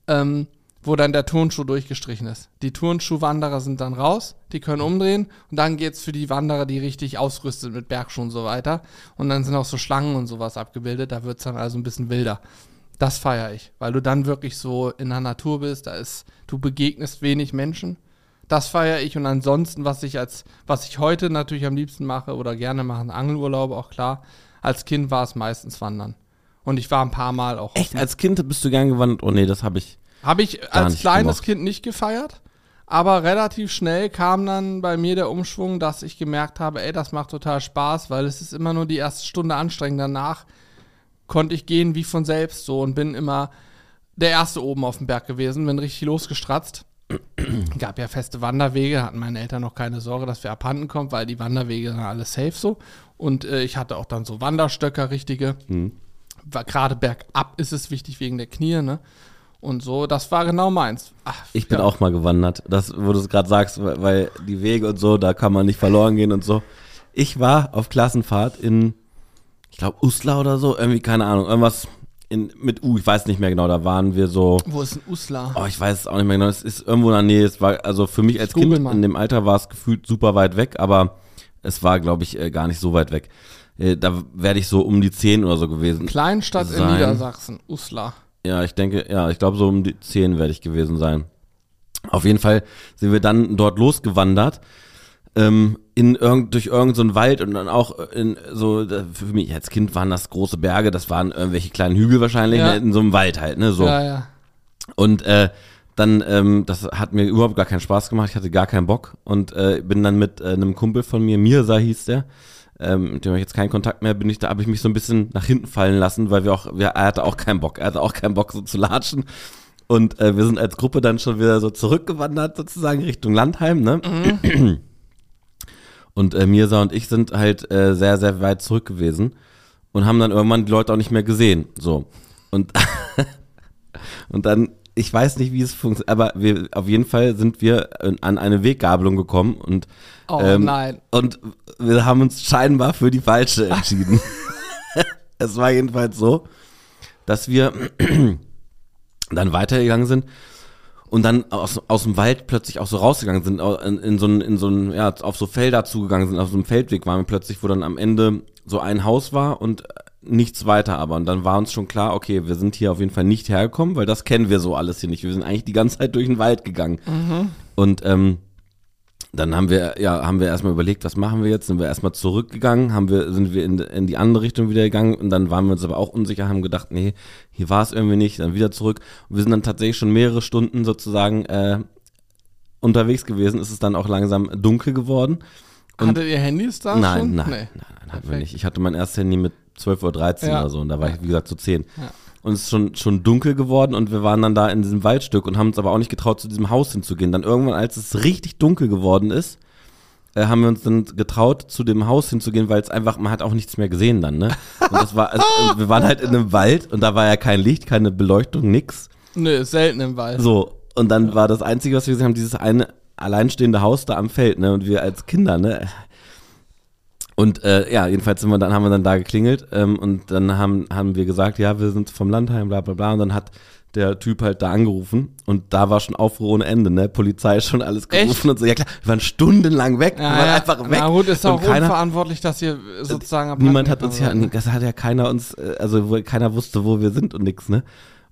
ähm, wo dann der Turnschuh durchgestrichen ist. Die Turnschuhwanderer sind dann raus, die können umdrehen und dann geht es für die Wanderer, die richtig ausrüstet mit Bergschuhen und so weiter. Und dann sind auch so Schlangen und sowas abgebildet, da wird es dann also ein bisschen wilder. Das feiere ich, weil du dann wirklich so in der Natur bist, da ist, du begegnest wenig Menschen. Das feiere ich und ansonsten, was ich als, was ich heute natürlich am liebsten mache oder gerne mache, Angelurlaub, auch klar. Als Kind war es meistens Wandern. Und ich war ein paar Mal auch. Echt, als Kind bist du gern gewandert? Oh nee, das habe ich. Habe ich als kleines gemocht. Kind nicht gefeiert, aber relativ schnell kam dann bei mir der Umschwung, dass ich gemerkt habe, ey, das macht total Spaß, weil es ist immer nur die erste Stunde anstrengend. Danach konnte ich gehen wie von selbst so und bin immer der Erste oben auf dem Berg gewesen, bin richtig losgestratzt. Gab ja feste Wanderwege, hatten meine Eltern noch keine Sorge, dass wir abhanden kommen, weil die Wanderwege sind alles safe so. Und äh, ich hatte auch dann so Wanderstöcker, richtige. War Gerade bergab ist es wichtig wegen der Knie, ne? Und so, das war genau meins. Ach, Ich bin ja. auch mal gewandert. Das, wo du es gerade sagst, weil die Wege und so, da kann man nicht verloren gehen und so. Ich war auf Klassenfahrt in, ich glaube, Uslar oder so, irgendwie, keine Ahnung, irgendwas in, mit U, ich weiß nicht mehr genau, da waren wir so, Wo ist ein Uslar? oh, ich weiß es auch nicht mehr genau, es ist irgendwo in der Nähe, es war, also für mich als Google Kind mal. in dem Alter war es gefühlt super weit weg, aber es war, glaube ich, äh, gar nicht so weit weg. Äh, Da werde ich so um die 10 oder so gewesen. Kleinstadt in Sein. Niedersachsen, Uslar. Ja, ich denke, ja, ich glaube, so um die 10 werde ich gewesen sein. Auf jeden Fall sind wir dann dort losgewandert. Ähm, in irgend, durch irgendeinen so Wald und dann auch in so, für mich als Kind waren das große Berge, das waren irgendwelche kleinen Hügel wahrscheinlich, Ja. ne, in so einem Wald halt, ne, so. Ja, ja. Und äh, dann, ähm, das hat mir überhaupt gar keinen Spaß gemacht, ich hatte gar keinen Bock und äh, bin dann mit äh, einem Kumpel von mir, Mirsa hieß der, ähm, mit dem habe ich jetzt keinen Kontakt mehr, bin ich da, habe ich mich so ein bisschen nach hinten fallen lassen, weil wir auch, wir, er hatte auch keinen Bock, er hatte auch keinen Bock so zu latschen. Und äh, wir sind als Gruppe dann schon wieder so zurückgewandert, sozusagen Richtung Landheim, ne? Und äh, Mirsa und ich sind halt äh, sehr, sehr weit zurück gewesen und haben dann irgendwann die Leute auch nicht mehr gesehen. So. Und, und dann, ich weiß nicht, wie es funktioniert, aber wir, auf jeden Fall sind wir an eine Weggabelung gekommen und, Oh Ähm, nein. und wir haben uns scheinbar für die falsche entschieden. es war jedenfalls so, dass wir dann weitergegangen sind und dann aus, aus dem Wald plötzlich auch so rausgegangen sind, in, in so ein, in so ein, ja, auf so Felder zugegangen sind, auf so einem Feldweg waren wir plötzlich, wo dann am Ende so ein Haus war und äh, nichts weiter aber. Und dann war uns schon klar, okay, wir sind hier auf jeden Fall nicht hergekommen, weil das kennen wir so alles hier nicht. Wir sind eigentlich die ganze Zeit durch den Wald gegangen. Und ähm, dann haben wir, ja, haben wir erstmal überlegt, was machen wir jetzt? Sind wir erstmal zurückgegangen, haben wir, sind wir in, in die andere Richtung wieder gegangen und dann waren wir uns aber auch unsicher, haben gedacht, nee, hier war es irgendwie nicht, dann wieder zurück. Und wir sind dann tatsächlich schon mehrere Stunden sozusagen äh, unterwegs gewesen, ist es dann auch langsam dunkel geworden. Und Hattet ihr Handys da nein, schon? nein, Nee. nein, nein, hatten wir nicht. Ich hatte mein erstes Handy mit 12.13 Uhr Ja. oder so und da war ich, wie gesagt, zu 10. Ja. Und es ist schon, schon dunkel geworden und wir waren dann da in diesem Waldstück und haben uns aber auch nicht getraut, zu diesem Haus hinzugehen. Dann irgendwann, als es richtig dunkel geworden ist, äh, haben wir uns dann getraut, zu dem Haus hinzugehen, weil es einfach, man hat auch nichts mehr gesehen dann, ne? Und das war, also, und wir waren halt in einem Wald und da war ja kein Licht, keine Beleuchtung, nix. Nö, selten im Wald. So, und dann war das Einzige, was wir gesehen haben, dieses eine alleinstehende Haus da am Feld, ne? Und wir als Kinder, ne? Und äh, ja, jedenfalls sind wir dann, haben wir dann da geklingelt ähm, und dann haben, haben wir gesagt, ja, wir sind vom Landheim, bla bla bla. Und dann hat der Typ halt da angerufen und da war schon Aufruhr ohne Ende, ne? Polizei schon alles gerufen Echt? und so. Ja klar, wir waren stundenlang weg, wir Ja, waren ja. einfach weg. Na gut, ist auch keiner, unverantwortlich, dass ihr sozusagen am Niemand hat uns ja, das hat ja keiner uns, äh, also keiner wusste, wo wir sind und nix, ne?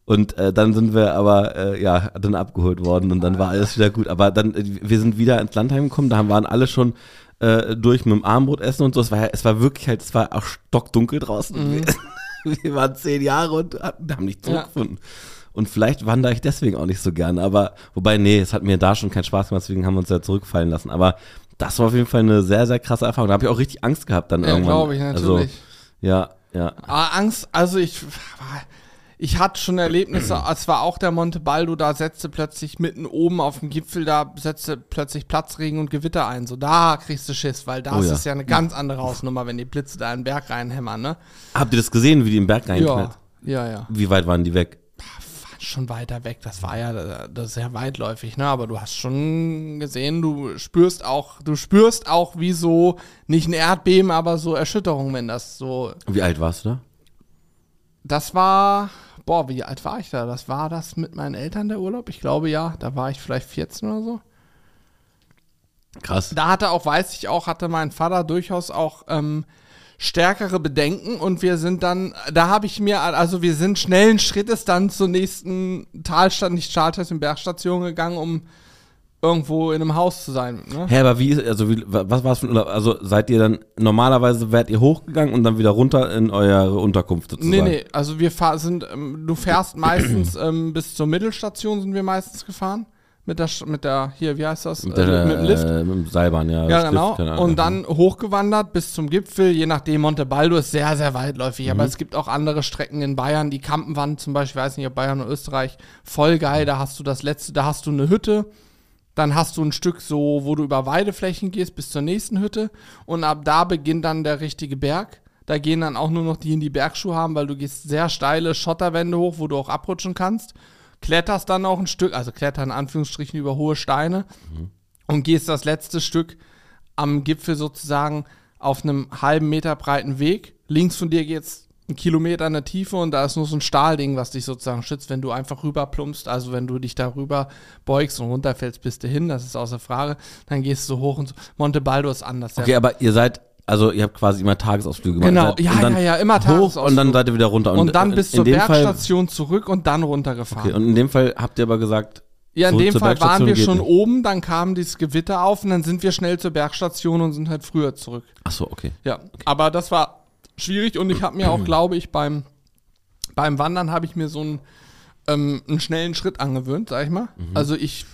Und äh, dann sind wir aber, äh, ja, dann abgeholt worden und dann war alles wieder gut. Aber dann, äh, wir sind wieder ins Landheim gekommen, da waren alle schon äh, durch mit dem Armbrot essen und so. Es war, ja- es war wirklich halt, es war auch stockdunkel draußen. Mhm. Wir, wir waren zehn Jahre und hatten, haben nicht Ja. zurückgefunden. Und vielleicht wandere ich deswegen auch nicht so gern. Aber, wobei, nee, es hat mir da schon keinen Spaß gemacht, deswegen haben wir uns ja zurückfallen lassen. Aber das war auf jeden Fall eine sehr, sehr krasse Erfahrung. Da habe ich auch richtig Angst gehabt dann Ja, irgendwann. glaube ich, Also, natürlich. ja, ja. Aber Angst, also ich, ich hatte schon Erlebnisse, es war auch der Monte Baldo, da setzte plötzlich mitten oben auf dem Gipfel, da setzte plötzlich Platzregen und Gewitter ein. So, da kriegst du Schiss, weil da Oh ist ja. es ja eine ganz andere Hausnummer, wenn die Blitze da in den Berg reinhämmern, ne? Habt ihr das gesehen, wie die im Berg reinknallt? Ja, ja, ja. Wie weit waren die weg? War schon weiter weg, das war ja das ist sehr weitläufig, ne? Aber du hast schon gesehen, du spürst auch, du spürst auch wie so, nicht ein Erdbeben, aber so Erschütterung, wenn das so Wie alt warst du da? Das war, boah, wie alt war ich da? Das war das mit meinen Eltern der Urlaub? Ich glaube ja, da war ich vielleicht 14 oder so. Krass. Da hatte auch, weiß ich auch, hatte mein Vater durchaus auch ähm, stärkere Bedenken und wir sind dann, da habe ich mir, also wir sind schnellen Schrittes dann zur nächsten Talstation, nicht Talstation, Bergstation gegangen, um irgendwo in einem Haus zu sein. Ne? Hä, aber wie ist, also wie, wa- was war es für ein Urlaub? Also seid ihr dann, normalerweise wärt ihr hochgegangen und dann wieder runter in eure Unterkunft sozusagen? Nee, nee, also wir fahr, sind, ähm, du fährst meistens ähm, bis zur Mittelstation sind wir meistens gefahren. Mit der, mit der, hier, wie heißt das? Mit, Äh, der, mit dem Lift. Äh, mit dem Seilbahn, ja. Ja, Stift, genau. Und dann hochgewandert bis zum Gipfel, je nachdem, Monte Baldo ist sehr, sehr weitläufig. Mhm. Aber es gibt auch andere Strecken in Bayern. Die Kampenwand zum Beispiel, ich weiß nicht, ob Bayern oder Österreich, voll geil. Da hast du das letzte, da hast du eine Hütte. Dann hast du ein Stück so, wo du über Weideflächen gehst bis zur nächsten Hütte. Und ab da beginnt dann der richtige Berg. Da gehen dann auch nur noch die, die Bergschuhe haben, weil du gehst sehr steile Schotterwände hoch, wo du auch abrutschen kannst. Kletterst dann auch ein Stück, also klettern in Anführungsstrichen über hohe Steine und gehst das letzte Stück am Gipfel sozusagen auf einem halben Meter breiten Weg. Links von dir geht's einen Kilometer in der Tiefe und da ist nur so ein Stahlding, was dich sozusagen schützt, wenn du einfach rüber plumpst. Also wenn du dich da rüber beugst und runterfällst, bist du hin, das ist außer Frage. Dann gehst du hoch und so. Monte Baldo ist anders. Der- Okay, aber ihr seid, also ihr habt quasi immer Tagesausflüge gemacht. Genau, ja, und dann ja, ja, immer hoch Tagesausflug. und dann seid ihr wieder runter. und dann äh, bis zur dem Fall, Bergstation zurück und dann runtergefahren. okay, und in dem Fall habt ihr aber gesagt, Ja, in Zurück dem Fall waren Bergstation wir schon nicht. oben, dann kam dieses Gewitter auf und dann sind wir schnell zur Bergstation und sind halt früher zurück. ach so, okay. Ja, aber das war schwierig und ich habe mir auch, glaube ich, beim, beim Wandern habe ich mir so einen, ähm, einen schnellen Schritt angewöhnt, sag ich mal. Also ich,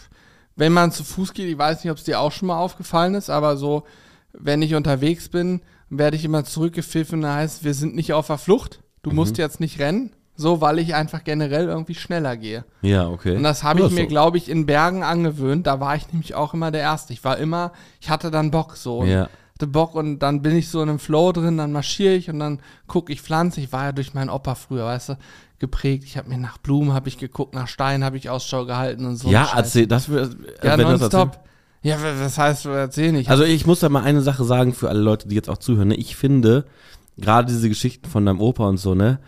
wenn man zu Fuß geht, ich weiß nicht, ob es dir auch schon mal aufgefallen ist, aber so, wenn ich unterwegs bin, werde ich immer zurückgepfiffen, da heißt, wir sind nicht auf der Flucht, du musst jetzt nicht rennen, so, weil ich einfach generell irgendwie schneller gehe. Ja, okay. Und das habe ich Oder mir, so. glaube ich, in Bergen angewöhnt. Da war ich nämlich auch immer der Erste. Ich war immer, ich hatte dann Bock so. Ja. Hatte Bock und dann bin ich so in einem Flow drin, dann marschiere ich und dann gucke ich Pflanzen. Ich war ja durch meinen Opa früher, weißt du, geprägt. Ich habe mir nach Blumen habe ich geguckt, nach Steinen habe ich Ausschau gehalten und so. ja, erzähl, das wird, Ja, wenn du das nonstop. Ja, wa- was heißt, erzähl nicht. Also ich muss da mal eine Sache sagen für alle Leute, die jetzt auch zuhören. Ne? Ich finde, gerade diese Geschichten von deinem Opa und so, ne?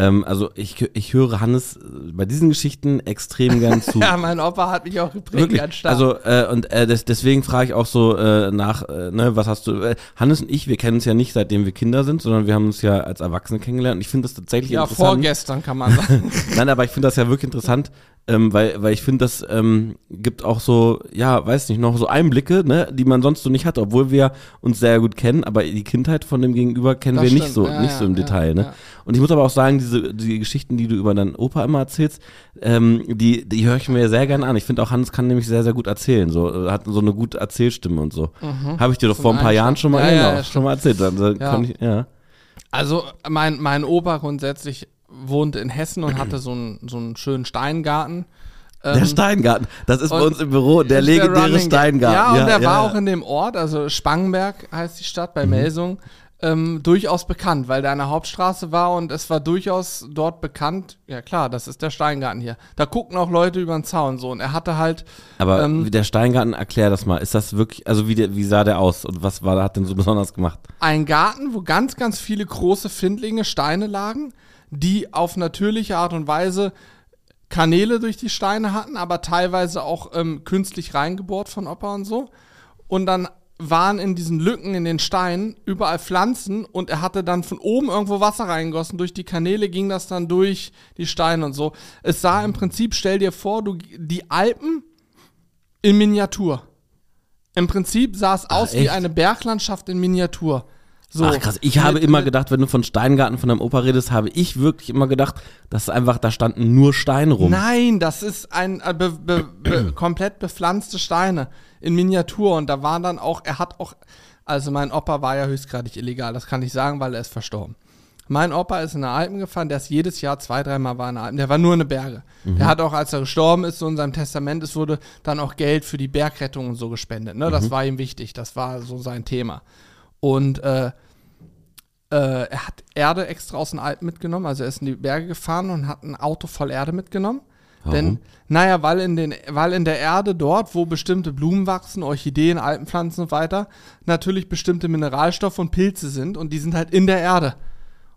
Ähm, also ich, ich höre Hannes äh, bei diesen Geschichten extrem gern zu. ja, mein Opa hat mich auch geprägt, Wirklich. ganz stark. Also äh, und äh, des, deswegen frage ich auch so äh, nach, äh, ne, was hast du? Äh, Hannes und ich, wir kennen uns ja nicht seitdem wir Kinder sind, sondern wir haben uns ja als Erwachsene kennengelernt. Und ich finde das tatsächlich ja, interessant. vorgestern kann man sagen. Nein, aber ich finde das ja wirklich interessant, ähm, weil, weil ich finde, das ähm, gibt auch so, ja, weiß nicht, noch so Einblicke, ne, die man sonst so nicht hat, obwohl wir uns sehr gut kennen, aber die Kindheit von dem Gegenüber kennen Das wir nicht stimmt. so, Ja, nicht so im ja, Detail, ne. ja. Und ich muss aber auch sagen, diese die Geschichten, die du über deinen Opa immer erzählst, ähm, die, die höre ich mir sehr gerne an. Ich finde auch, Hans kann nämlich sehr, sehr gut erzählen, so, äh, hat so eine gute Erzählstimme und so. Habe ich dir doch vor ein paar Jahren schon mal, genau, schon mal erzählt. Dann, dann ich, ja. Also mein, mein Opa grundsätzlich wohnte in Hessen und hatte so einen, so einen schönen Steingarten. Der Ähm, Steingarten, das ist bei uns im Büro, der legendäre Gag. Steingarten. Ja, und der ja, war ja. auch in dem Ort, also Spangenberg heißt die Stadt Mhm. bei Melsung, ähm, durchaus bekannt, weil da eine Hauptstraße war und es war durchaus dort bekannt. Ja klar, das ist der Steingarten hier. Da gucken auch Leute über den Zaun so und er hatte halt Aber ähm, wie der Steingarten, erklär das mal. Ist das wirklich, also wie, der, wie sah der aus und was war, hat denn so besonders gemacht? ein Garten, wo ganz, ganz viele große Findlinge, Steine lagen, die auf natürliche Art und Weise Kanäle durch die Steine hatten, aber teilweise auch ähm, künstlich reingebohrt von Opa und so. Und dann waren in diesen Lücken in den Steinen überall Pflanzen und er hatte dann von oben irgendwo Wasser reingegossen. Durch die Kanäle ging das dann durch die Steine und so. Es sah im Prinzip, stell dir vor, du, die Alpen in Miniatur. Im Prinzip sah es aus wie echt? eine Berglandschaft in Miniatur. So, Ach krass, ich habe immer mit- gedacht, wenn du von Steingarten von deinem Opa redest, habe ich wirklich immer gedacht, dass einfach, da standen nur Steine rum. Nein, das ist ein äh, be, be, be, komplett bepflanzte Steine in Miniatur und da waren dann auch, er hat auch, also mein Opa war ja höchstgradig illegal, das kann ich sagen, weil er ist verstorben. Mein Opa ist in den Alpen gefahren, der ist jedes Jahr zwei, dreimal war in den Alpen. Der war nur in den Berge. Der hat auch, als er gestorben ist, so in seinem Testament, es wurde dann auch Geld für die Bergrettung und so gespendet. Ne? Das war ihm wichtig. Das war so sein Thema. Und äh, äh, er hat Erde extra aus den Alpen mitgenommen. Also er ist in die Berge gefahren und hat ein Auto voll Erde mitgenommen. Warum? Denn, naja, weil in, den, weil in der Erde dort, wo bestimmte Blumen wachsen, Orchideen, Alpenpflanzen und weiter, natürlich bestimmte Mineralstoffe und Pilze sind und die sind halt in der Erde.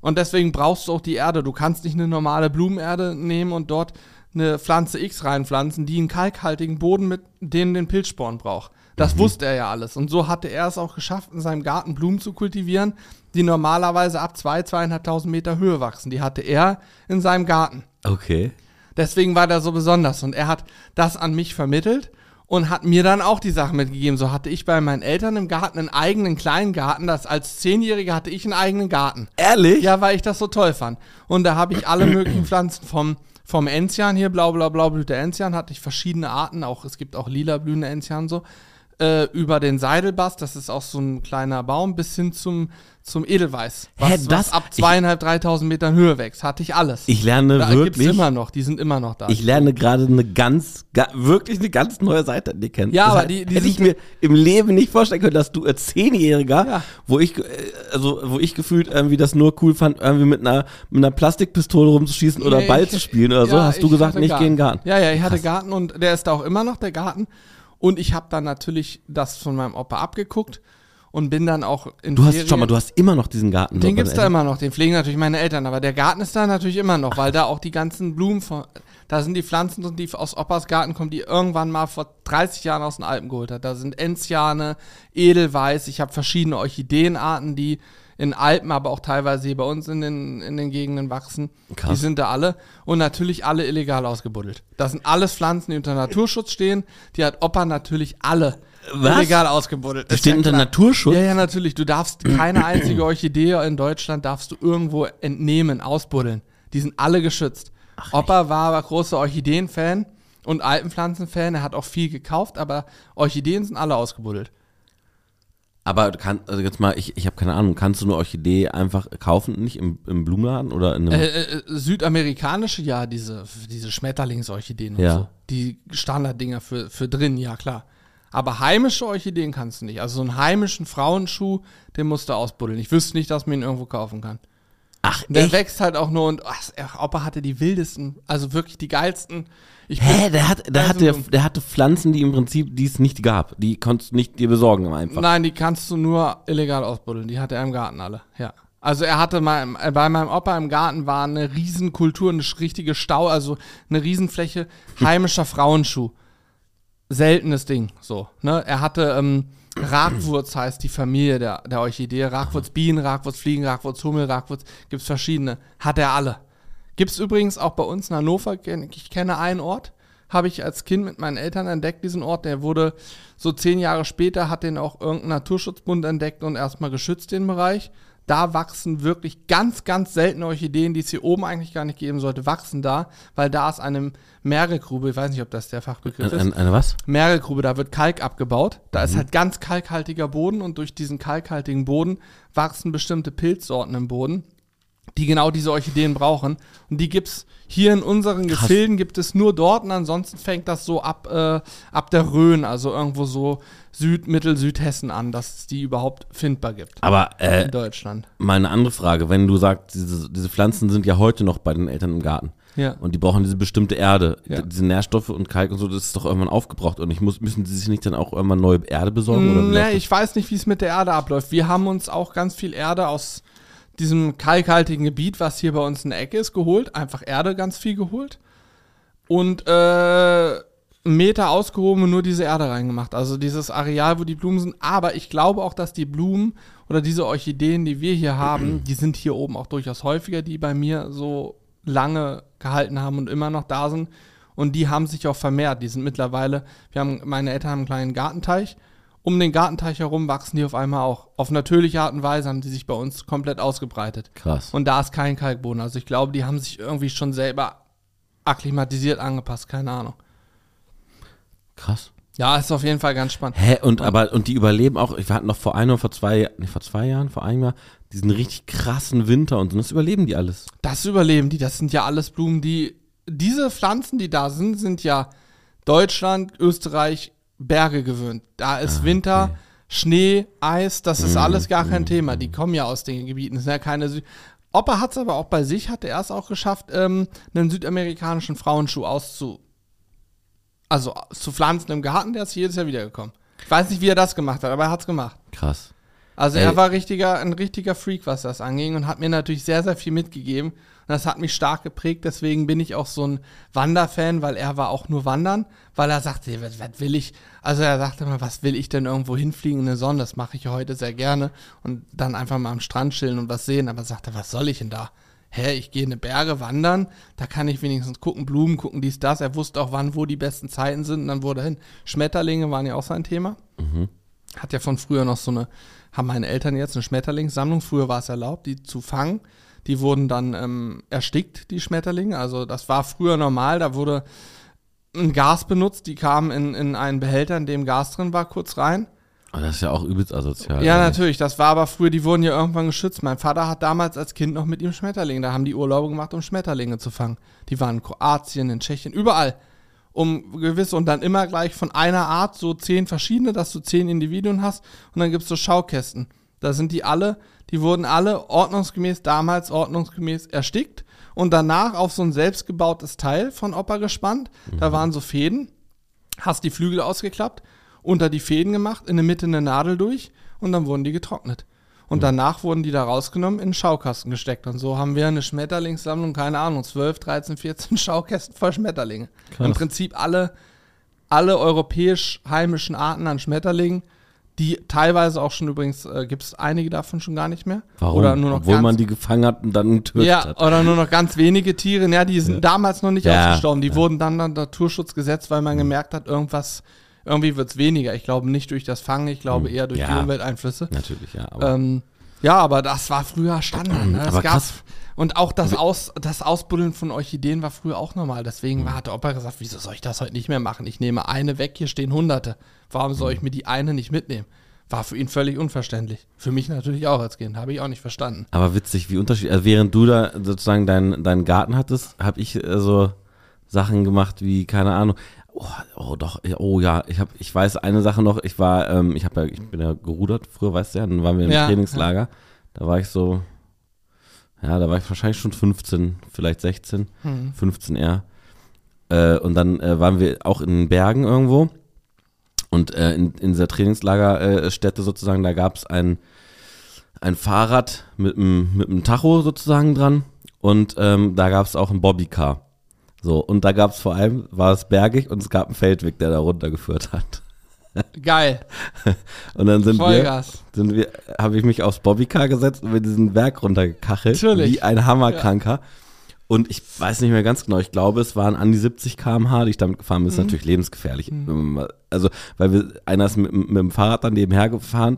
Und deswegen brauchst du auch die Erde. Du kannst nicht eine normale Blumenerde nehmen und dort eine Pflanze X reinpflanzen, die einen kalkhaltigen Boden mit denen den Pilzsporn braucht. Das wusste er ja alles. Und so hatte er es auch geschafft, in seinem Garten Blumen zu kultivieren, die normalerweise ab 2.000, 2.500 Meter Höhe wachsen. Die hatte er in seinem Garten. Okay. Deswegen war der so besonders. Und er hat das an mich vermittelt und hat mir dann auch die Sachen mitgegeben. So hatte ich bei meinen Eltern im Garten einen eigenen kleinen Garten. Das als Zehnjähriger hatte ich einen eigenen Garten. Ehrlich? Ja, weil ich das so toll fand. Und da habe ich alle möglichen Pflanzen vom, vom Enzian hier, blau, blau, blau, blühte Enzian, hatte ich verschiedene Arten. Auch, es gibt auch lila blühende Enzian so. Äh, über den Seidelbass, das ist auch so ein kleiner Baum, bis hin zum, zum Edelweiß. Was, Hä, das- was ab zweieinhalb, dreitausend Metern Höhe wächst. Hatte ich alles. Ich lerne da gibt's wirklich, immer noch, die sind immer noch da. ich lerne gerade eine ganz, ga, wirklich eine ganz neue Seite an dir kennen. Ja, Das aber die- die hätte ich mir im Leben nicht vorstellen können, dass du als Zehnjähriger, Ja. wo ich, äh, also, wo ich gefühlt irgendwie das nur cool fand, irgendwie mit einer, mit einer Plastikpistole rumzuschießen oder Nee, Ball ich- zu spielen oder so, ja, hast du ich gesagt, nicht gehen Garten. Ja, ja, ich hatte Garten und der ist da auch immer noch, der Garten. Und ich habe dann natürlich das von meinem Opa abgeguckt und bin dann auch in Du hast, Ferien- schau mal, du hast immer noch diesen Garten. Den gibt's da immer noch, den pflegen natürlich meine Eltern, aber der Garten ist da natürlich immer noch, weil da auch die ganzen Blumen von, da sind die Pflanzen, drin, die aus Opas Garten kommen, die irgendwann mal vor 30 Jahren aus den Alpen geholt hat. Da sind Enziane, Edelweiß, ich habe verschiedene Orchideenarten, die in Alpen, aber auch teilweise hier bei uns in den, in den Gegenden wachsen. Krass. Die sind da alle und natürlich alle illegal ausgebuddelt. Das sind alles Pflanzen, die unter Naturschutz stehen. Die hat Opa natürlich alle Was? illegal ausgebuddelt. Die stehen ja unter klar. Naturschutz? Ja, ja, natürlich. Du darfst keine einzige Orchidee in Deutschland darfst du irgendwo entnehmen, ausbuddeln. Die sind alle geschützt. Opa war aber großer Orchideen-Fan und Alpenpflanzen-Fan. Er hat auch viel gekauft, aber Orchideen sind alle ausgebuddelt. Aber kann, also jetzt mal, ich, ich habe keine Ahnung, kannst du eine Orchidee einfach kaufen, nicht im, im Blumenladen oder in einem. Äh, äh, südamerikanische, ja, diese, diese Schmetterlingsorchideen Ja. und so. Die Standarddinger für, für drin, ja klar. Aber heimische Orchideen kannst du nicht. Also so einen heimischen Frauenschuh, den musst du ausbuddeln. Ich wüsste nicht, dass man ihn irgendwo kaufen kann. Ach, Der echt? wächst halt auch nur und ach, Opa hatte die wildesten, also wirklich die geilsten. Ich Hä, der, hat, der, Also- hatte, der hatte Pflanzen, die im Prinzip, die es nicht gab. Die konntest du nicht dir besorgen einfach. Nein, die kannst du nur illegal ausbuddeln. Die hatte er im Garten alle, ja. Also er hatte mal, äh, bei meinem Opa im Garten war eine Riesenkultur, eine richtige Stau, also eine Riesenfläche heimischer Frauenschuh. Seltenes Ding, so. Ne? Er hatte ähm, Ragwurz heißt die Familie der, der Orchidee. Ragwurz Bienen, Ragwurz Fliegen, Ragwurz Hummel, Ragwurz, gibt's verschiedene. Hat er alle. Gibt's übrigens auch bei uns in Hannover, ich kenne einen Ort, habe ich als Kind mit meinen Eltern entdeckt, diesen Ort. Der wurde so zehn Jahre später, hat den auch irgendein Naturschutzbund entdeckt und erstmal geschützt, den Bereich. Da wachsen wirklich ganz, ganz seltene Orchideen, die es hier oben eigentlich gar nicht geben sollte, wachsen da, weil da ist eine Meeregrube, ich weiß nicht, ob das der Fachbegriff ist. Eine, eine was? Meeregrube, da wird Kalk abgebaut. Da Mhm. ist halt ganz kalkhaltiger Boden und durch diesen kalkhaltigen Boden wachsen bestimmte Pilzsorten im Boden, die genau diese Orchideen brauchen. Und die gibt's hier in unseren Krass. Gefilden gibt es nur dort und ansonsten fängt das so ab, äh, ab der Rhön, also irgendwo so Süd-, Mittel-, Südhessen an, dass es die überhaupt findbar gibt Aber äh, in Deutschland. mal eine andere Frage. Wenn du sagst, diese, diese Pflanzen sind ja heute noch bei den Eltern im Garten. Ja. Und die brauchen diese bestimmte Erde. Ja. Diese Nährstoffe und Kalk und so, das ist doch irgendwann aufgebraucht. Und ich muss, müssen sie sich nicht dann auch irgendwann neue Erde besorgen? Oder wie Nee, ich weiß nicht, wie es mit der Erde abläuft. Wir haben uns auch ganz viel Erde aus diesem kalkhaltigen Gebiet, was hier bei uns in der Ecke ist, geholt. Einfach Erde ganz viel geholt. Und äh, einen Meter ausgehoben und nur diese Erde reingemacht. Also dieses Areal, wo die Blumen sind. Aber ich glaube auch, dass die Blumen oder diese Orchideen, die wir hier haben, die sind hier oben auch durchaus häufiger, die bei mir so lange gehalten haben und immer noch da sind. Und die haben sich auch vermehrt. Die sind mittlerweile, wir haben, meine Eltern haben einen kleinen Gartenteich. Um den Gartenteich herum wachsen die auf einmal auch. Auf natürliche Art und Weise haben die sich bei uns komplett ausgebreitet. Krass. Und da ist kein Kalkboden. Also ich glaube, die haben sich irgendwie schon selber akklimatisiert angepasst, keine Ahnung. Krass. Ja, ist auf jeden Fall ganz spannend. Hä, und aber, und die überleben auch, ich hatten noch vor einem oder vor zwei, nee, vor zwei Jahren, vor einem Jahr, diesen richtig krassen Winter und so, das überleben die alles. Das überleben die. Das sind ja alles Blumen, die. Diese Pflanzen, die da sind, sind ja Deutschland, Österreich, Berge gewöhnt. Da ist Winter, okay. Schnee, Eis, das ist Mm, alles gar kein mm, Thema. Die kommen ja aus den Gebieten. Das sind ja keine. Sü Opa hat es aber auch bei sich, hat er es auch geschafft, ähm, einen südamerikanischen Frauenschuh auszu. Also zu pflanzen im Garten, der ist jedes Jahr wiedergekommen. Ich weiß nicht, wie er das gemacht hat, aber er hat es gemacht. Krass. Also Ey. er war richtiger, ein richtiger Freak, was das anging und hat mir natürlich sehr, sehr viel mitgegeben. Und das hat mich stark geprägt. Deswegen bin ich auch so ein Wanderfan, weil er war auch nur wandern, weil er sagte, was, was will ich? Also er sagte mal, was will ich denn irgendwo hinfliegen in der Sonne? Das mache ich ja heute sehr gerne. Und dann einfach mal am Strand chillen und was sehen. Aber er sagte, was soll ich denn da? Hä, ich gehe in die Berge wandern, da kann ich wenigstens gucken, Blumen gucken, dies, das. Er wusste auch, wann, wo die besten Zeiten sind und dann wurde er hin. Schmetterlinge waren ja auch sein Thema hat ja von früher noch so eine, haben meine Eltern jetzt eine Schmetterlingssammlung. Früher war es erlaubt, die zu fangen. Die wurden dann ähm, erstickt, die Schmetterlinge. Also das war früher normal. Da wurde ein Gas benutzt, die kamen in, in einen Behälter, in dem Gas drin war, kurz rein. Aber das ist ja auch übelst asozial. Ja, eigentlich. natürlich. Das war aber früher, die wurden ja irgendwann geschützt. Mein Vater hat damals als Kind noch mit ihm Schmetterlinge. Da haben die Urlaube gemacht, um Schmetterlinge zu fangen. Die waren in Kroatien, in Tschechien, überall. Um gewisse und dann immer gleich von einer Art so zehn verschiedene, dass du zehn Individuen hast. Und dann gibt's so Schaukästen. Da sind die alle, die wurden alle ordnungsgemäß, damals ordnungsgemäß erstickt. Und danach auf so ein selbstgebautes Teil von Opa gespannt. Da waren so Fäden hast die Flügel ausgeklappt, unter die Fäden gemacht, in der Mitte eine Nadel durch und dann wurden die getrocknet. Und danach wurden die da rausgenommen, in den Schaukasten gesteckt. Und so haben wir eine Schmetterlingssammlung, keine Ahnung, 12, 13, 14 Schaukästen voll Schmetterlinge. Krass. Im Prinzip alle, alle europäisch heimischen Arten an Schmetterlingen, die teilweise auch schon übrigens, äh, gibt es einige davon schon gar nicht mehr. Warum? Oder nur noch Obwohl ganz man die gefangen hat und dann getötet ja, hat. oder nur noch ganz wenige Tiere. Ja, die sind damals noch nicht Ja, ausgestorben. Die ja. wurden dann unter Naturschutz gesetzt, weil man gemerkt hat, irgendwas, irgendwie wird's weniger. Ich glaube nicht durch das Fangen, ich glaube eher durch die Ja. Umwelteinflüsse. Natürlich, ja. Aber Ähm, ja, aber das war früher Standard. Ne? Das gab's. Und auch das, Aus, das Ausbuddeln von Orchideen war früher auch normal. Deswegen war, hat der Opa gesagt, wieso soll ich das heute nicht mehr machen? Ich nehme eine weg, hier stehen hunderte. Warum soll ich mir die eine nicht mitnehmen? War für ihn völlig unverständlich. Für mich natürlich auch als Kind. Habe ich auch nicht verstanden. Aber witzig, wie unterschiedlich. Also während du da sozusagen deinen deinen Garten hattest, habe ich äh, so Sachen gemacht wie, keine Ahnung. Oh, oh doch, ja, oh ja, ich habe, ich weiß eine Sache noch, ich war, ähm, ich habe ja, ich bin ja gerudert, früher weißt du ja, dann waren wir im Ja, Trainingslager. Da war ich so, ja, da war ich wahrscheinlich schon 15, vielleicht 16, Hm. 15 eher. Äh, und dann äh, waren wir auch in den Bergen irgendwo. Und äh, in, in dieser Trainingslagerstätte Stätte sozusagen, da gab es ein, ein Fahrrad mit einem mit einem Tacho sozusagen dran. Und ähm, da gab es auch ein Bobbycar. So, und da gab es vor allem, war es bergig und es gab einen Feldweg, der da runtergeführt hat. Geil. Und dann sind wir, Vollgas. sind wir, habe ich mich aufs Bobbycar gesetzt und bin diesen Berg runtergekachelt. Natürlich. Wie ein Hammerkranker. Und ich weiß nicht mehr ganz genau, ich glaube, es waren an die 70 km/h, die ich damit gefahren bin. Mhm. Das ist natürlich lebensgefährlich. Also, weil wir, einer ist mit, mit dem Fahrrad dann nebenher gefahren,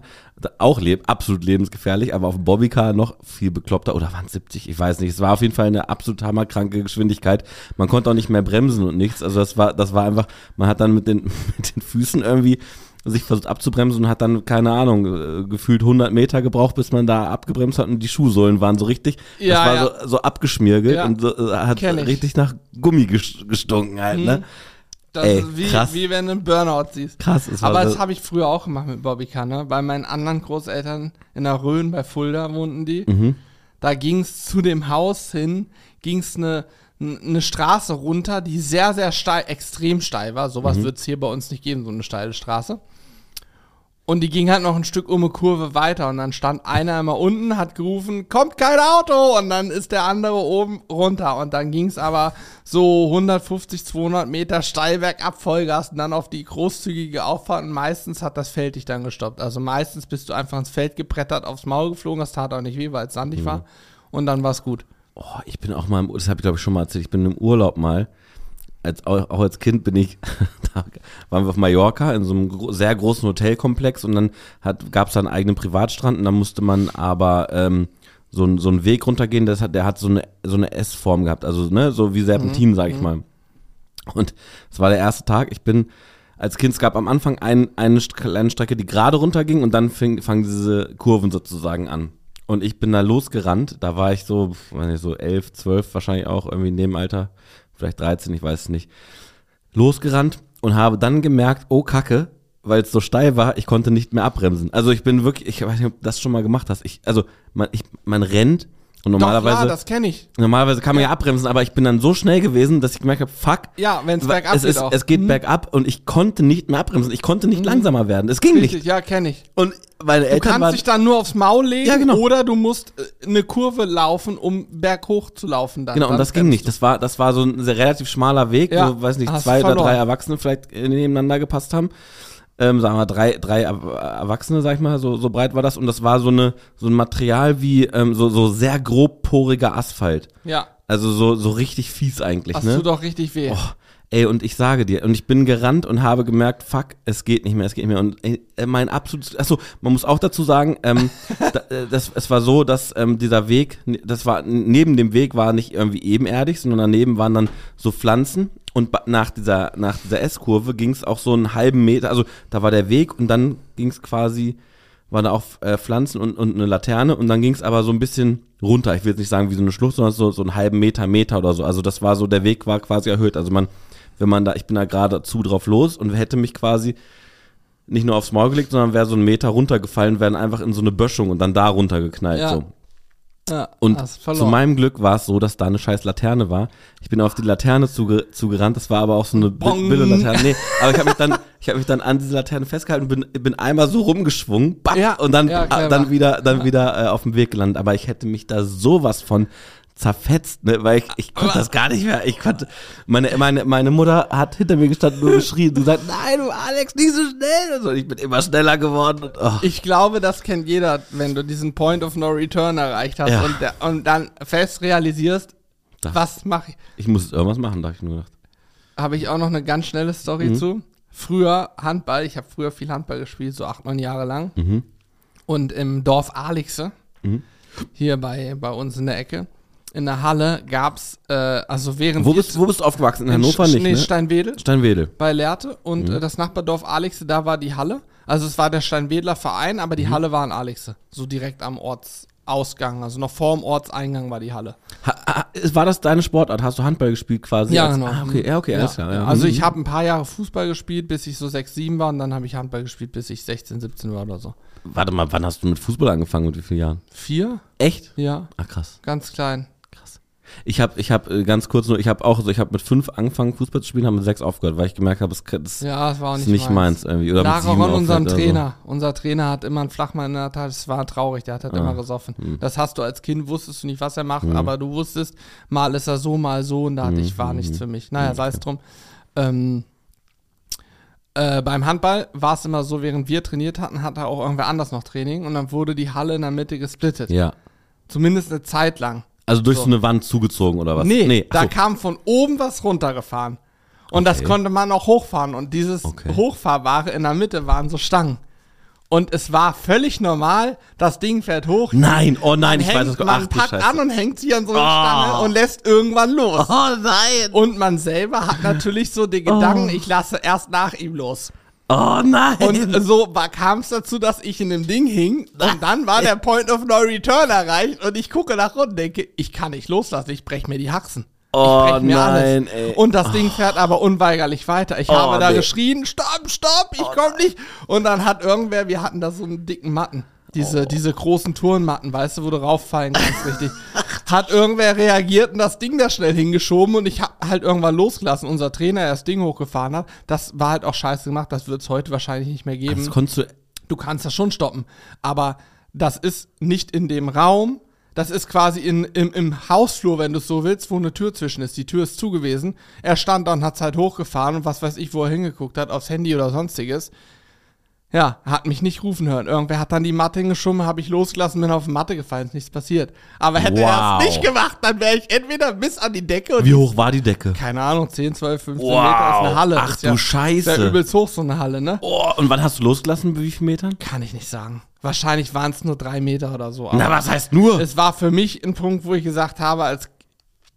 auch leb, absolut lebensgefährlich, aber auf dem Bobbycar noch viel bekloppter. Oder waren es 70? Ich weiß nicht. Es war auf jeden Fall eine absolut hammerkranke Geschwindigkeit. Man konnte auch nicht mehr bremsen und nichts. Also, das war, das war einfach, man hat dann mit den, mit den Füßen irgendwie sich versucht abzubremsen und hat dann, keine Ahnung, äh, gefühlt 100 Meter gebraucht, bis man da abgebremst hat und die Schuhsohlen waren so richtig, Ja, das war ja. so, so abgeschmirgelt Ja. und so, äh, hat richtig nach Gummi ges- gestunken halt, ne? Das Ey, ist wie, krass. wie wenn du einen Burnout siehst. Krass, war Aber das habe ich früher auch gemacht mit Bobbycar, ne? Bei meinen anderen Großeltern in der Rhön bei Fulda wohnten die. Mhm. Da ging es zu dem Haus hin, ging es eine eine Straße runter, die sehr, sehr steil, extrem steil war. Mhm. Sowas wird es hier bei uns nicht geben, so eine steile Straße. Und die ging halt noch ein Stück um eine Kurve weiter. Und dann stand einer immer unten, hat gerufen, kommt kein Auto! Und dann ist der andere oben runter. Und dann ging es aber so 150, 200 Meter steil bergab Vollgas und dann auf die großzügige Auffahrt. Und meistens hat das Feld dich dann gestoppt. Also meistens bist du einfach ins Feld gebrettert, aufs Maul geflogen, das tat auch nicht weh, weil es sandig war. Und dann war es gut. Oh, ich bin auch mal, im, das habe ich glaube ich schon mal erzählt, ich bin im Urlaub mal, als, auch, als Kind bin ich, da waren wir auf Mallorca in so einem gro sehr großen Hotelkomplex und dann gab es da einen eigenen Privatstrand und dann musste man aber ähm, so, ein- so einen Weg runtergehen, das hat, der hat so eine, so eine S-Form gehabt, also ne, so wie Serpentin, sag ich mal. Und es war der erste Tag, ich bin als Kind, es gab am Anfang ein, eine kleine Strecke, die gerade runterging und dann fing, fangen diese Kurven sozusagen an. Und ich bin da losgerannt, da war ich so, weiß nicht, so elf, zwölf wahrscheinlich auch, irgendwie in dem Alter, vielleicht 13, ich weiß es nicht. Losgerannt und habe dann gemerkt, oh Kacke, weil es so steil war, ich konnte nicht mehr abbremsen. Also ich bin wirklich, ich weiß nicht, ob du das schon mal gemacht hast. Ich, also man, ich, man rennt und normalerweise, Doch, klar, das kenne ich. normalerweise kann man ja abbremsen, aber ich bin dann so schnell gewesen, dass ich gemerkt habe, fuck, Ja, wenn es bergab geht ist, auch. es geht Mhm. bergab und ich konnte nicht mehr abbremsen. Ich konnte nicht langsamer werden. Es ging Richtig, nicht. ja, kenne ich. Und meine Du Eltern kannst waren. dich dann nur aufs Maul legen Ja, genau. oder du musst äh, eine Kurve laufen, um berghoch zu laufen. Dann. Genau, und dann das ging nicht. Das war, das war so ein sehr relativ schmaler Weg, Ja, wo, weiß nicht, hast zwei oder drei Erwachsene vielleicht äh, nebeneinander gepasst haben. Ähm, sagen wir drei, drei Er- Erwachsene, sag ich mal, so, so breit war das. Und das war so eine, so ein Material wie, ähm, so, so sehr grobporiger Asphalt. Ja, Also so, so richtig fies eigentlich, das ne? tut doch richtig weh. Oh, ey, und ich sage dir, und ich bin gerannt und habe gemerkt, fuck, es geht nicht mehr, es geht nicht mehr. Und ey, äh, mein absolutes, achso, man muss auch dazu sagen, ähm, da, äh, das, es war so, dass ähm, dieser Weg, das war, neben dem Weg war nicht irgendwie ebenerdig, sondern daneben waren dann so Pflanzen. Und nach dieser, nach dieser S-Kurve ging es auch so einen halben Meter, also da war der Weg und dann ging es quasi, waren da auch äh, Pflanzen und, und eine Laterne und dann ging es aber so ein bisschen runter. Ich will jetzt nicht sagen wie so eine Schlucht, sondern so, so einen halben Meter, Meter oder so. Also das war so, der Weg war quasi erhöht. Also man, wenn man da, ich bin da gerade zu drauf los und hätte mich quasi nicht nur aufs Maul gelegt, sondern wäre so einen Meter runtergefallen, wären einfach in so eine Böschung und dann da runtergeknallt. Ja. So. Ja, Und zu meinem Glück war es so, dass da eine scheiß Laterne war. Ich bin auf die Laterne zuge zugerannt, das war aber auch so eine Bong. Billo-Laterne. Nee, aber ich habe mich dann, ich habe mich dann an diese Laterne festgehalten, bin, bin einmal so rumgeschwungen, back, Ja, und dann, ja, dann wieder, dann wieder äh, auf dem Weg gelandet. Aber ich hätte mich da sowas von zerfetzt, ne, weil ich, ich konnte das gar nicht mehr. Ich konnte, meine, meine, meine Mutter hat hinter mir gestanden und geschrien, du sagst, nein, du Alex, nicht so schnell. Und ich bin immer schneller geworden. Und, oh. Ich glaube, das kennt jeder, wenn du diesen Point of No Return erreicht hast Ja. und, und dann fest realisierst, Das- was mache ich. Ich muss irgendwas machen, dachte ich nur gedacht. Habe ich auch noch eine ganz schnelle Story Mhm. zu. Früher Handball, ich habe früher viel Handball gespielt, so acht, neun Jahre lang. Mhm. Und im Dorf Alixe, hier bei, bei uns in der Ecke, in der Halle gab's, äh, also während Wo bist, wo bist du aufgewachsen? In in Hannover Sch- nicht, nee, ne? Steinwedel Steinwedel. bei Lehrte Mhm. und äh, das Nachbardorf Alixe, da war die Halle. Also es war der Steinwedler Verein, aber Mhm. die Halle war in Alixe, so direkt am Ortsausgang, also noch vorm Ortseingang war die Halle. Ha, war das deine Sportart? Hast du Handball gespielt quasi? Ja, als- genau. Ah, okay, ja, okay, alles klar. Ja. Also ich Mhm. habe ein paar Jahre Fußball gespielt, bis ich so 6, 7 war und dann habe ich Handball gespielt, bis ich 16, 17 war oder so. Warte mal, wann hast du mit Fußball angefangen? Mit wie vielen Jahren? Vier? Echt? Ja, Ach krass, ganz klein. Ich habe, ich habe ganz kurz nur, ich habe auch so, ich habe mit fünf angefangen Fußball zu spielen, habe mit sechs aufgehört, weil ich gemerkt habe, es das Ja, das war auch ist nicht, nicht meins irgendwie. Oder Lara Ron, unserem Trainer. Unser Trainer hat immer einen Flachmann in der Tasche. Das war traurig, der hat halt Ah. immer gesoffen. Hm. Das hast du als Kind, wusstest du nicht, was er macht, aber du wusstest, mal ist er so, mal so und da hatte Hm, ich, war nichts für mich. Naja, sei es drum. Ähm, äh, beim Handball war es immer so, während wir trainiert hatten, hatte auch irgendwer anders noch Training und dann wurde die Halle in der Mitte gesplittet. So. Ja. Zumindest eine Zeit lang. Also durch so, So. eine Wand zugezogen oder was? Nee, ach da so. kam von oben was runtergefahren. Und das Okay. konnte man auch hochfahren. Und dieses Okay. Hochfahrbare in der Mitte waren so Stangen. Und es war völlig normal, das Ding fährt hoch. Nein, oh nein, ich hängt, weiß es. man Ach du packt Scheiße. an und hängt sie an so eine Oh. Stange und lässt irgendwann los. Oh nein. Und man selber hat natürlich so den Gedanken, ich lasse erst nach ihm los. Oh nein. Und so kam es dazu, dass ich in dem Ding hing und dann war der Point of No Return erreicht und ich gucke nach unten und denke, ich kann nicht loslassen, ich brech mir die Haxen. Oh ich brech mir nein, ey. Und das Ding fährt aber unweigerlich weiter. Ich Oh, habe da nee. Oh geschrien, stopp, stopp, ich komm nicht. Und dann hat irgendwer, wir hatten da so einen dicken Matten. Diese, Oh. diese großen Turnmatten, weißt du, wo du rauffallen kannst, richtig. Hat irgendwer reagiert und das Ding da schnell hingeschoben und ich hab halt irgendwann losgelassen. Unser Trainer, der das Ding hochgefahren hat, das war halt auch scheiße gemacht. Das wird es heute wahrscheinlich nicht mehr geben. das konntest du. Du kannst das schon stoppen, aber das ist nicht in dem Raum. Das ist quasi in, im, im Hausflur, wenn du es so willst, wo eine Tür zwischen ist. Die Tür ist zu gewesen. Er stand da und hat es halt hochgefahren und was weiß ich, wo er hingeguckt hat, aufs Handy oder sonstiges. Ja, hat mich nicht rufen hören. Irgendwer hat dann die Matte hingeschoben, habe ich losgelassen, bin auf die Matte gefallen, ist nichts passiert. Aber hätte er Wow. es nicht gemacht, dann wäre ich entweder bis an die Decke Wie hoch war die Decke? keine Ahnung, 10, 12, 15 Wow. Meter ist eine Halle. Ach ist du ja, Scheiße. Ist ja übelst hoch, so eine Halle, ne? Oh, und wann hast du losgelassen? Bei wie vielen Metern? Kann ich nicht sagen. Wahrscheinlich waren es nur drei Meter oder so. Na, was heißt nur? Es war für mich ein Punkt, wo ich gesagt habe, als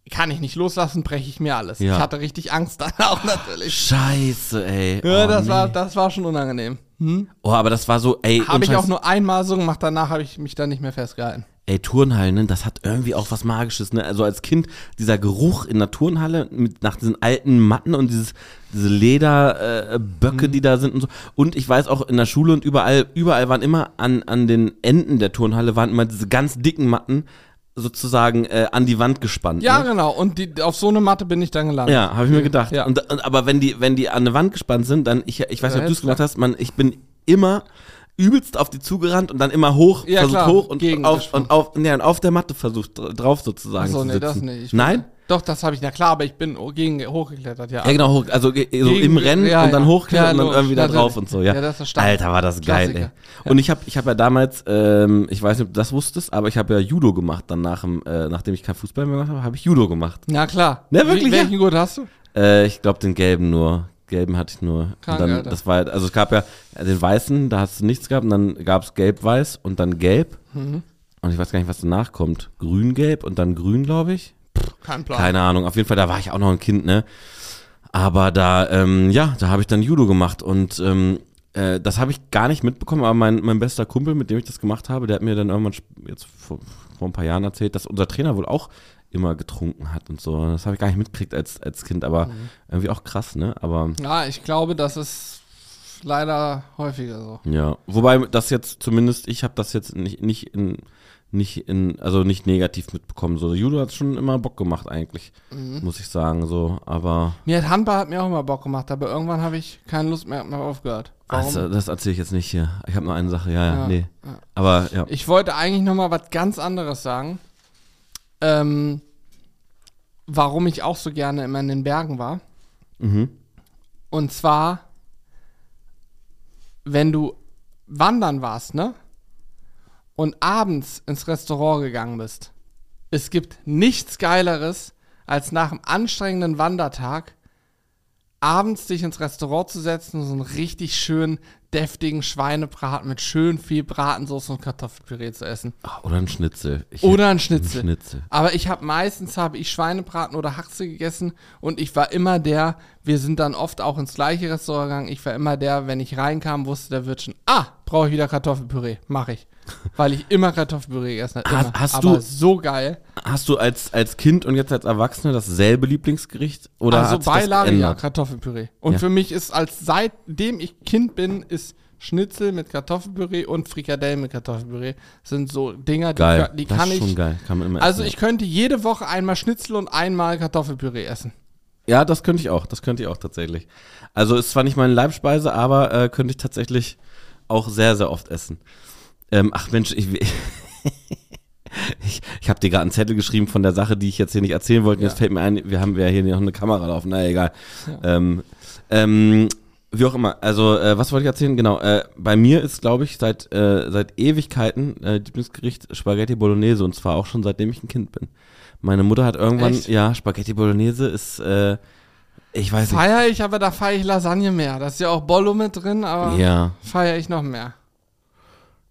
kann ich nicht loslassen, breche ich mir alles. Ja. Ich hatte richtig Angst dann auch natürlich. Scheiße, ey. Ja, oh, das, nee. war, das war schon unangenehm. Hm? Oh, aber das war so, ey. Habe ich auch nur einmal so gemacht, danach habe ich mich dann nicht mehr festgehalten. Ey, Turnhallen, ne, das hat irgendwie auch was Magisches, ne? Also als Kind, dieser Geruch in der Turnhalle mit, nach diesen alten Matten und dieses, diese Lederböcke, äh, Böcke, die da sind und so. Und ich weiß auch in der Schule und überall, überall waren immer an, an den Enden der Turnhalle waren immer diese ganz dicken Matten sozusagen äh, an die Wand gespannt. Ja, ne? genau. Und die, auf so eine Matte bin ich dann gelandet. Ja, habe ich mir gedacht. Ja. Und, und, aber wenn die, wenn die an eine Wand gespannt sind, dann, ich, ich weiß nicht, ob du es gemacht hast, man, ich bin immer übelst auf die zugerannt und dann immer hoch, Ja, versucht klar, hoch und auf, und auf, nee, und auf der Matte versucht dr- drauf sozusagen Achso, zu nee, sitzen. das nicht. Nein? Doch, das habe ich, na klar, aber ich bin gegen hochgeklettert, ja. Ja, genau, hoch, also so Gegen- im Rennen ja, und dann hochklettern Ja, und dann irgendwie da drauf und so, ja. Ja, das ist. Alter, war das geil, ey. Und ich habe ich hab ja damals, ähm, ich weiß nicht, ob du das wusstest, aber ich habe ja Judo gemacht dann nach dem, äh, nachdem ich kein Fußball mehr gemacht habe, habe ich Judo gemacht. Na klar. Ja, wirklich, Wie, welchen Gurt hast du? Äh, ich glaube den gelben nur. Gelben hatte ich nur. Krank, dann, das war, halt- also es gab ja den weißen, da hast du nichts gehabt und dann gab es gelb-weiß und dann gelb. Mhm. Und ich weiß gar nicht, was danach kommt. Grün-gelb und dann grün, glaube ich. Kein Plan. Keine Ahnung. Auf jeden Fall, da war ich auch noch ein Kind, ne? Aber da, ähm, ja, da habe ich dann Judo gemacht und ähm, äh, das habe ich gar nicht mitbekommen, aber mein, mein bester Kumpel, mit dem ich das gemacht habe, der hat mir dann irgendwann jetzt vor, vor ein paar Jahren erzählt, dass unser Trainer wohl auch immer getrunken hat und so. Das habe ich gar nicht mitgekriegt als, als Kind, aber Mhm. irgendwie auch krass, ne? Aber Ja, ich glaube, das ist leider häufiger so. ja, wobei das jetzt zumindest, ich habe das jetzt nicht, nicht in, nicht in, also nicht negativ mitbekommen. So, Judo hat schon immer Bock gemacht eigentlich, Mhm. muss ich sagen, so, aber Mir hat Handball hat mir auch immer Bock gemacht, aber irgendwann habe ich keine Lust mehr, mehr aufgehört. Warum? Also, das erzähle ich jetzt nicht hier. Ich habe nur eine Sache, ja, ja, Ja, nee. ja. Aber ja. Ich wollte eigentlich noch mal was ganz anderes sagen. Ähm, warum ich auch so gerne immer in den Bergen war. Mhm. Und zwar, wenn du wandern warst, ne? Und abends ins Restaurant gegangen bist. Es gibt nichts Geileres, als nach einem anstrengenden Wandertag abends dich ins Restaurant zu setzen und so einen richtig schönen, deftigen Schweinebraten mit schön viel Bratensauce und Kartoffelpüree zu essen. Ach, Oder ein Schnitzel. Ich Oder ein Schnitzel. Schnitzel. Aber ich habe meistens habe ich Schweinebraten oder Haxe gegessen und ich war immer der, wir sind dann oft auch ins gleiche Restaurant gegangen, ich war immer der, wenn ich reinkam, wusste der Wirt schon, ah, brauche ich wieder Kartoffelpüree, mache ich. Weil ich immer Kartoffelpüree gegessen habe. Hast- immer. hast Aber du- so geil. Hast du als, als Kind und jetzt als Erwachsener dasselbe Lieblingsgericht? Oder also Beilage, ja? Kartoffelpüree. Und Ja. für mich ist als seitdem ich Kind bin, ist Schnitzel mit Kartoffelpüree und Frikadellen mit Kartoffelpüree sind so Dinger, die, Geil. die das kann ist ich. schon geil. Kann man immer Also essen. ich könnte jede Woche einmal Schnitzel und einmal Kartoffelpüree essen. Ja, das könnte ich auch. Das könnte ich auch tatsächlich. Also ist zwar nicht meine Leibspeise, aber äh, könnte ich tatsächlich auch sehr, sehr oft essen. Ähm, ach Mensch, ich, ich, ich habe dir gerade einen Zettel geschrieben von der Sache, die ich jetzt hier nicht erzählen wollte. Und Ja. Jetzt fällt mir ein, wir haben ja hier noch eine Kamera laufen. Na egal. Ähm, ähm, Wie auch immer. Also, äh, was wollte ich erzählen? Genau. Äh, bei mir ist, glaube ich, seit, äh, seit Ewigkeiten äh, Lieblingsgericht Spaghetti Bolognese und zwar auch schon seitdem ich ein Kind bin. Meine Mutter hat irgendwann, Echt? ja, Spaghetti Bolognese ist, äh, ich weiß nicht. Feier ich, aber da feiere ich Lasagne mehr. Da ist ja auch Bollo mit drin, aber Ja, feiere ich noch mehr.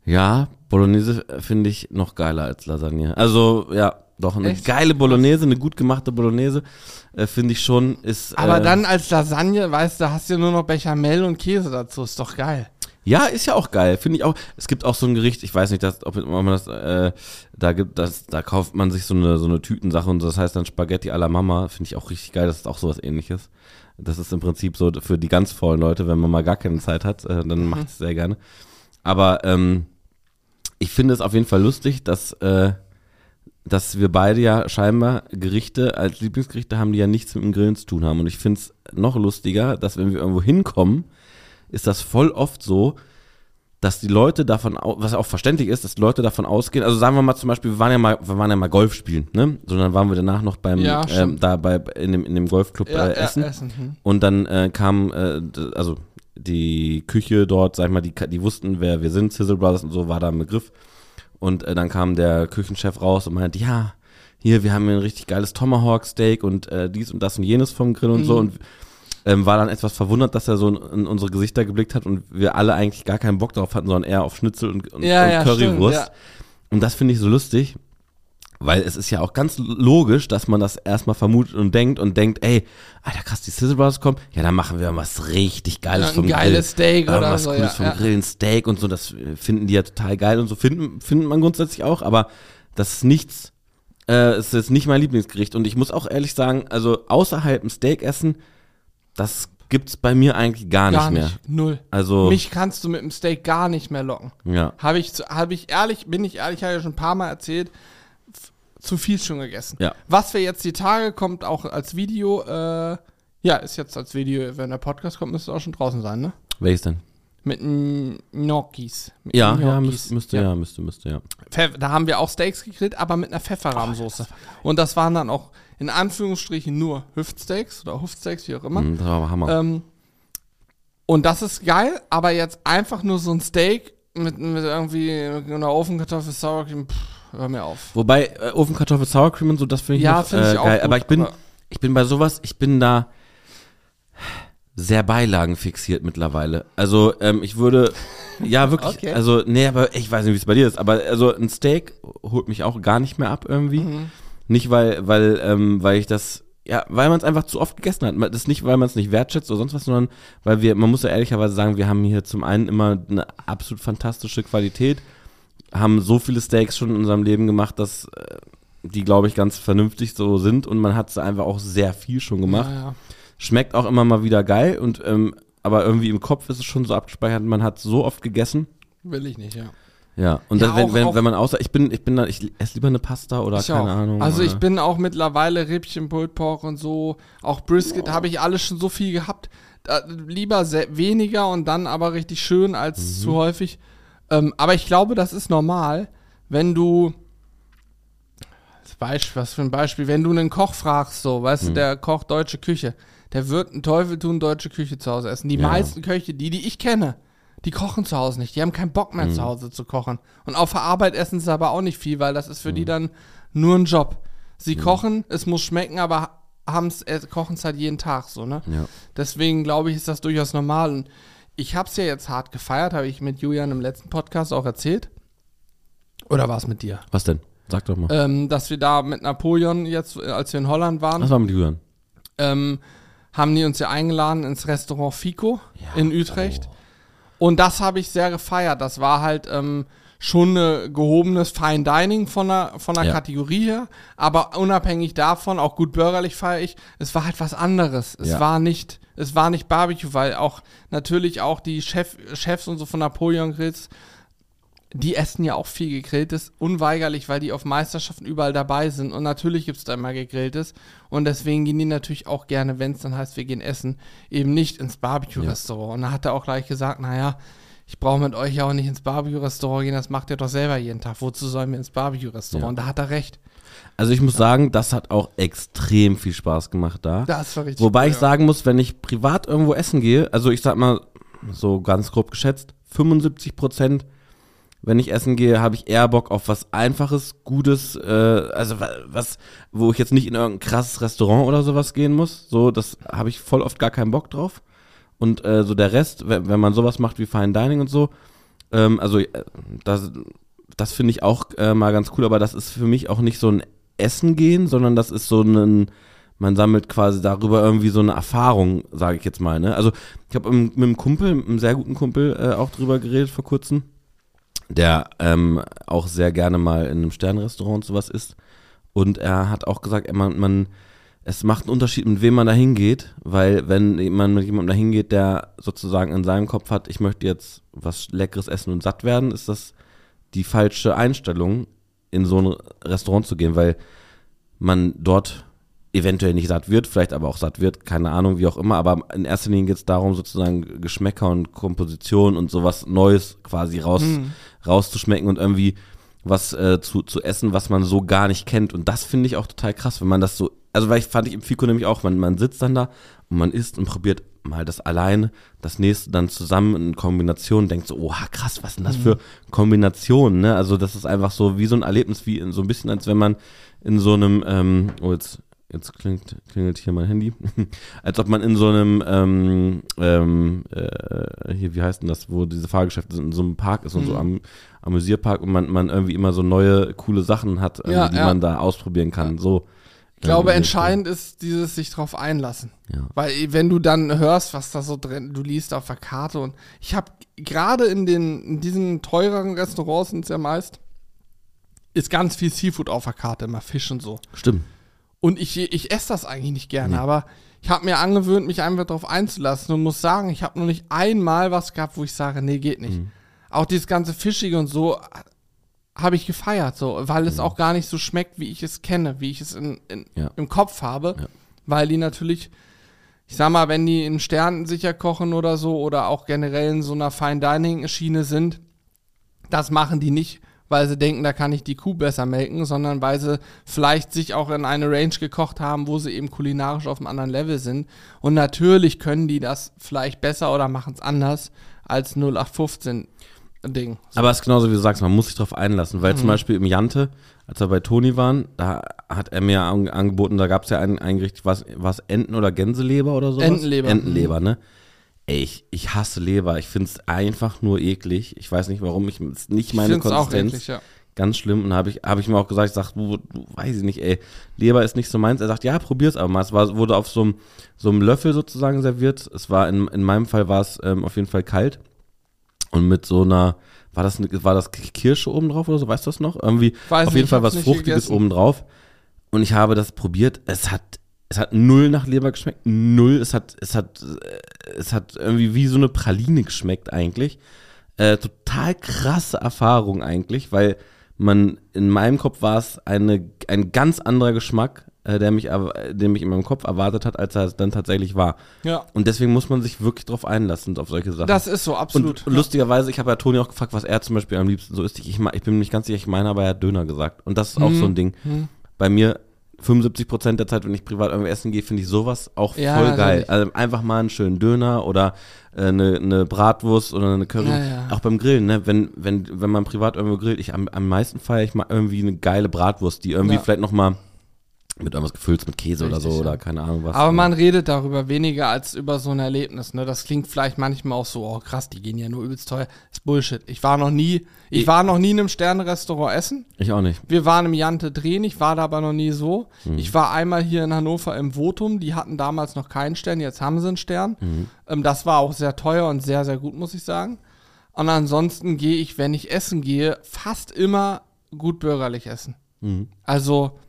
ja, Bolognese äh, finde ich noch geiler als Lasagne. Also, ja, doch, eine Echt? geile Bolognese, eine gut gemachte Bolognese, äh, finde ich schon, ist. Aber äh, dann als Lasagne, weißt du, hast du ja nur noch Bechamel und Käse dazu. Ist doch geil. Ja, ist ja auch geil, finde ich auch. Es gibt auch so ein Gericht, ich weiß nicht, dass, ob, man das, äh, da gibt, das, da kauft man sich so eine, so eine Tütensache und das heißt dann Spaghetti alla Mama, finde ich auch richtig geil, das ist auch sowas ähnliches. Das ist im Prinzip so für die ganz faulen Leute, wenn man mal gar keine Zeit hat, äh, dann macht es sehr gerne. Aber ähm, ich finde es auf jeden Fall lustig, dass, äh, dass wir beide ja scheinbar Gerichte als Lieblingsgerichte haben, die ja nichts mit dem Grillen zu tun haben. Und ich finde es noch lustiger, dass wenn wir irgendwo hinkommen, ist das voll oft so, dass die Leute davon, was auch verständlich ist, dass die Leute davon ausgehen, also sagen wir mal zum Beispiel, wir waren ja mal, wir waren ja mal Golf spielen, ne? Sondern waren wir danach noch beim, Ja, ähm, da bei, in dem, in dem Golfclub äh, Essen. Essen. Hm. Und dann äh, kam, äh, also die Küche dort, sag ich mal, die, die wussten, wer wir sind, Sizzle Brothers und so war da ein Begriff. Und äh, dann kam der Küchenchef raus und meinte, ja, hier, wir haben hier ein richtig geiles Tomahawk Steak und äh, dies und das und jenes vom Grill und so. Und ähm, war dann etwas verwundert, dass er so in, in unsere Gesichter geblickt hat und wir alle eigentlich gar keinen Bock darauf hatten, sondern eher auf Schnitzel und, und, Ja, und ja, Currywurst. stimmt, Und das finde ich so lustig, weil es ist ja auch ganz logisch, dass man das erstmal vermutet und denkt und denkt, ey, Alter krass, die Sizzle Brothers kommen, ja, dann machen wir was richtig Geiles Ja, vom ein geiles Grill. Steak oder was so, Cooles ja, vom ja. Grillen, Steak und so, das finden die ja total geil und so finden, findet man grundsätzlich auch, aber das ist nichts, äh, es ist nicht mein Lieblingsgericht und ich muss auch ehrlich sagen, also außerhalb ein Steak essen, das gibt's bei mir eigentlich gar, Gar nicht nicht. mehr. Null. Also, Mich kannst du mit dem Steak gar nicht mehr locken. ja. Habe ich, zu- hab ich ehrlich, bin ich ehrlich, habe ich ja schon ein paar Mal erzählt, zu viel schon gegessen. Ja. Was wir jetzt die Tage kommt auch als Video, äh, ja, ist jetzt als Video, wenn der Podcast kommt, müsste es auch schon draußen sein, ne? Welches denn? Mit Gnocchis. Mit Ja, ja, müsste, müsste, ja, müsste, müsste, ja. Pfeff, da haben wir auch Steaks gegrillt, aber mit einer Pfefferrahmsoße. Und das waren dann auch in Anführungsstrichen nur Hüftsteaks oder Hüftsteaks, wie auch immer. Mhm, Das war Hammer. Ähm, und das ist geil, aber jetzt einfach nur so ein Steak mit, mit irgendwie einer Ofenkartoffel, Sour Cream, pff, hör mir auf. Wobei, äh, Ofenkartoffel, Sour Cream und so, das finde ich, Ja, noch, finde ich äh, auch geil. gut, aber ich bin, aber- ich bin bei sowas, ich bin da sehr Beilagen fixiert mittlerweile. Also, ähm, ich würde, ja, wirklich, Okay. also, nee, aber ich weiß nicht, wie es bei dir ist, aber also ein Steak holt mich auch gar nicht mehr ab irgendwie. Mhm. Nicht, weil, weil, ähm, weil ich das, ja, weil man es einfach zu oft gegessen hat. Das ist nicht, weil man es nicht wertschätzt oder sonst was, sondern weil wir, man muss ja ehrlicherweise sagen, wir haben hier zum einen immer eine absolut fantastische Qualität, haben so viele Steaks schon in unserem Leben gemacht, dass äh, die, glaube ich, ganz vernünftig so sind und man hat es einfach auch sehr viel schon gemacht. Ja, ja. Schmeckt auch immer mal wieder geil und ähm, aber irgendwie im Kopf ist es schon so abgespeichert, man hat so oft gegessen. Will ich nicht, ja. Ja, und Ja, dann, wenn, auch- wenn, auch- wenn man außer, ich bin, ich bin da, ich esse lieber eine Pasta oder Ich keine auch. Ahnung. Also ich oder- bin auch mittlerweile Rippchen, Pulled Pork und so, auch Brisket, habe ich alles schon so viel gehabt. Da, lieber sehr, weniger und dann aber richtig schön als Mhm. zu häufig. Ähm, aber ich glaube, das ist normal, wenn du Beispiel, was für ein Beispiel, wenn du einen Koch fragst, so, weißt Mhm. du, der Koch deutsche Küche, der wird einen Teufel tun, deutsche Küche zu Hause essen. Die Ja. meisten Köche, die, die ich kenne, die kochen zu Hause nicht. Die haben keinen Bock mehr Mhm. zu Hause zu kochen. Und auf der Arbeit essen sie aber auch nicht viel, weil das ist für die Mhm. dann nur ein Job. Sie kochen, es muss schmecken, aber haben's, äh, kochen es halt jeden Tag so, ne? Ja. Deswegen glaube ich, ist das durchaus normal. Und ich habe es ja jetzt hart gefeiert, habe ich mit Julian im letzten Podcast auch erzählt. Oder war es mit dir? Was denn? Sag doch mal. Ähm, dass wir da mit Napoleon jetzt, äh, als wir in Holland waren, Was war mit Julian? ähm, haben die uns ja eingeladen ins Restaurant Fico Ja. in Utrecht. Und das habe ich sehr gefeiert. Das war halt ähm, schon ein gehobenes Fine Dining von der, von der Ja. Kategorie her. Aber unabhängig davon, auch gut bürgerlich feiere ich, es war halt was anderes. Es Ja. war nicht, es war nicht Barbecue, weil auch natürlich auch die Chef, Chefs und so von Napoleon Grills, die essen ja auch viel gegrilltes, unweigerlich, weil die auf Meisterschaften überall dabei sind. Und natürlich gibt es da immer gegrilltes. Und deswegen gehen die natürlich auch gerne, wenn es dann heißt, wir gehen essen, eben nicht ins Barbecue-Restaurant. Und da hat er auch gleich gesagt, naja, ich brauche mit euch ja auch nicht ins Barbecue-Restaurant gehen, das macht ihr doch selber jeden Tag. Wozu sollen wir ins Barbecue-Restaurant? Ja. Und da hat er recht. Also ich muss sagen, das hat auch extrem viel Spaß gemacht da. Das war richtig Wobei cool, ich sagen muss, wenn ich privat irgendwo essen gehe, also ich sag mal, so ganz grob geschätzt, 75 Prozent, wenn ich essen gehe, habe ich eher Bock auf was Einfaches, Gutes, äh, also wa- was, wo ich jetzt nicht in irgendein krasses Restaurant oder sowas gehen muss. So, das habe ich voll oft gar keinen Bock drauf. Und äh, so der Rest, wenn, wenn man sowas macht wie Fine Dining und so, ähm, also äh, das, das finde ich auch äh, mal ganz cool, aber das ist für mich auch nicht so ein Essen gehen, sondern das ist so ein, man sammelt quasi darüber irgendwie so eine Erfahrung, sage ich jetzt mal. Ne? Also ich habe mit einem Kumpel, mit einem sehr guten Kumpel äh, auch drüber geredet vor kurzem, der ähm, auch sehr gerne mal in einem Sternrestaurant sowas isst. Und er hat auch gesagt, man, man, es macht einen Unterschied, mit wem man da hingeht, weil wenn man mit jemandem da hingeht, der sozusagen in seinem Kopf hat, ich möchte jetzt was Leckeres essen und satt werden, ist das die falsche Einstellung, in so ein Restaurant zu gehen, weil man dort eventuell nicht satt wird, vielleicht aber auch satt wird, keine Ahnung, wie auch immer, aber in erster Linie geht es darum, sozusagen Geschmäcker und Komposition und sowas Neues quasi raus, rauszuschmecken und irgendwie was äh, zu, zu essen, was man so gar nicht kennt. Und das finde ich auch total krass, wenn man das so, also weil ich fand ich im Fico nämlich auch, man, man sitzt dann da und man isst und probiert mal das alleine, das nächste dann zusammen in Kombination, denkt so, oha, krass, was sind das für Kombinationen, ne? Also das ist einfach so wie so ein Erlebnis, wie in, so ein bisschen, als wenn man in so einem, ähm, oh, jetzt, jetzt klingt, klingelt hier mein Handy, als ob man in so einem, ähm, ähm, äh, hier, wie heißt denn das, wo diese Fahrgeschäfte sind, in so einem Park ist und so am Amüsierpark und man, man irgendwie immer so neue, coole Sachen hat, irgendwie, Ja, die ja. man da ausprobieren kann, so. Ich glaube, entscheidend ist dieses sich drauf einlassen. Ja. Weil wenn du dann hörst, was da so drin, du liest auf der Karte und ich habe gerade in den in diesen teureren Restaurants sind es ja meist ist ganz viel Seafood auf der Karte, immer Fisch und so. Stimmt. Und ich, ich esse das eigentlich nicht gerne, Nee. aber ich habe mir angewöhnt, mich einfach darauf einzulassen und muss sagen, ich habe noch nicht einmal was gehabt, wo ich sage, nee, geht nicht. Mhm. Auch dieses ganze Fischige und so habe ich gefeiert, so, weil Mhm. es auch gar nicht so schmeckt, wie ich es kenne, wie ich es in, in, Ja. im Kopf habe, Ja. weil die natürlich, ich sag mal, wenn die in Sternen sicher kochen oder so oder auch generell in so einer Fine Dining Schiene sind, das machen die nicht, weil sie denken, da kann ich die Kuh besser melken, sondern weil sie vielleicht sich auch in eine Range gekocht haben, wo sie eben kulinarisch auf einem anderen Level sind. Und natürlich können die das vielleicht besser oder machen es anders als 0815 Ding. Aber es ist genauso wie du sagst, man muss sich darauf einlassen, weil Mhm. zum Beispiel im Jante, als wir bei Toni waren, da hat er mir an, angeboten, da gab es ja ein, ein Gericht, was, was Enten- oder Gänseleber oder sowas? Entenleber. Entenleber, ne? Ey, ich, ich hasse Leber, ich finde es einfach nur eklig. Ich weiß nicht warum, ich ist nicht meine ich find's auch Konsistenz. eklig, ja. Ganz schlimm. Und habe ich, hab ich mir auch gesagt, ich sag, du, du weiß ich nicht, ey, Leber ist nicht so meins. Er sagt, ja, probier's aber mal. Es war, wurde auf so einem so einem Löffel sozusagen serviert. Es war in, in meinem Fall war es ähm, auf jeden Fall kalt. Und mit so einer, war das, war das Kirsche oben drauf oder so, weißt du das noch? Irgendwie Weiß auf nicht, jeden Fall ich hab's was nicht Fruchtiges oben drauf. Und ich habe das probiert. Es hat, es hat null nach Leber geschmeckt. Null. Es hat, es hat, es hat irgendwie wie so eine Praline geschmeckt eigentlich. Äh, total krasse Erfahrung eigentlich, weil man, in meinem Kopf war es eine, ein ganz anderer Geschmack, äh, der mich, der mich in meinem Kopf erwartet hat, als er es dann tatsächlich war. Ja, Und deswegen muss man sich wirklich drauf einlassen, auf solche Sachen. das ist so, absolut. Und lustigerweise, ich habe ja Toni auch gefragt, was er zum Beispiel am liebsten so isst. Ich, ich bin mir nicht ganz sicher, ich meine, aber er hat Döner gesagt. Und das ist auch Mhm. so ein Ding. Mhm. Bei mir 75 Prozent der Zeit, wenn ich privat irgendwie essen gehe, finde ich sowas auch Ja, voll geil. natürlich. Also einfach mal einen schönen Döner oder äh, eine, eine Bratwurst oder eine Curry. Ja, ja. Auch beim Grillen, ne? Wenn, wenn, wenn man privat irgendwo grillt, ich am, am meisten feiere ich mal irgendwie eine geile Bratwurst, die irgendwie Ja. vielleicht noch mal mit irgendwas gefüllt mit Käse oder Richtig, so ja. oder keine Ahnung was. Aber man redet darüber weniger als über so ein Erlebnis. Ne? Das klingt vielleicht manchmal auch so, oh krass, die gehen ja nur übelst teuer. ist Bullshit. Ich war noch nie, ich Ich- war noch nie in einem Sternenrestaurant essen. ich auch nicht. Wir waren im Jante drehen, ich war da aber noch nie so. Mhm. Ich war einmal hier in Hannover im Votum, die hatten damals noch keinen Stern, jetzt haben sie einen Stern. Mhm. Ähm, das war auch sehr teuer und sehr, sehr gut, muss ich sagen. Und ansonsten gehe ich, wenn ich essen gehe, fast immer gut bürgerlich essen. Mhm. Also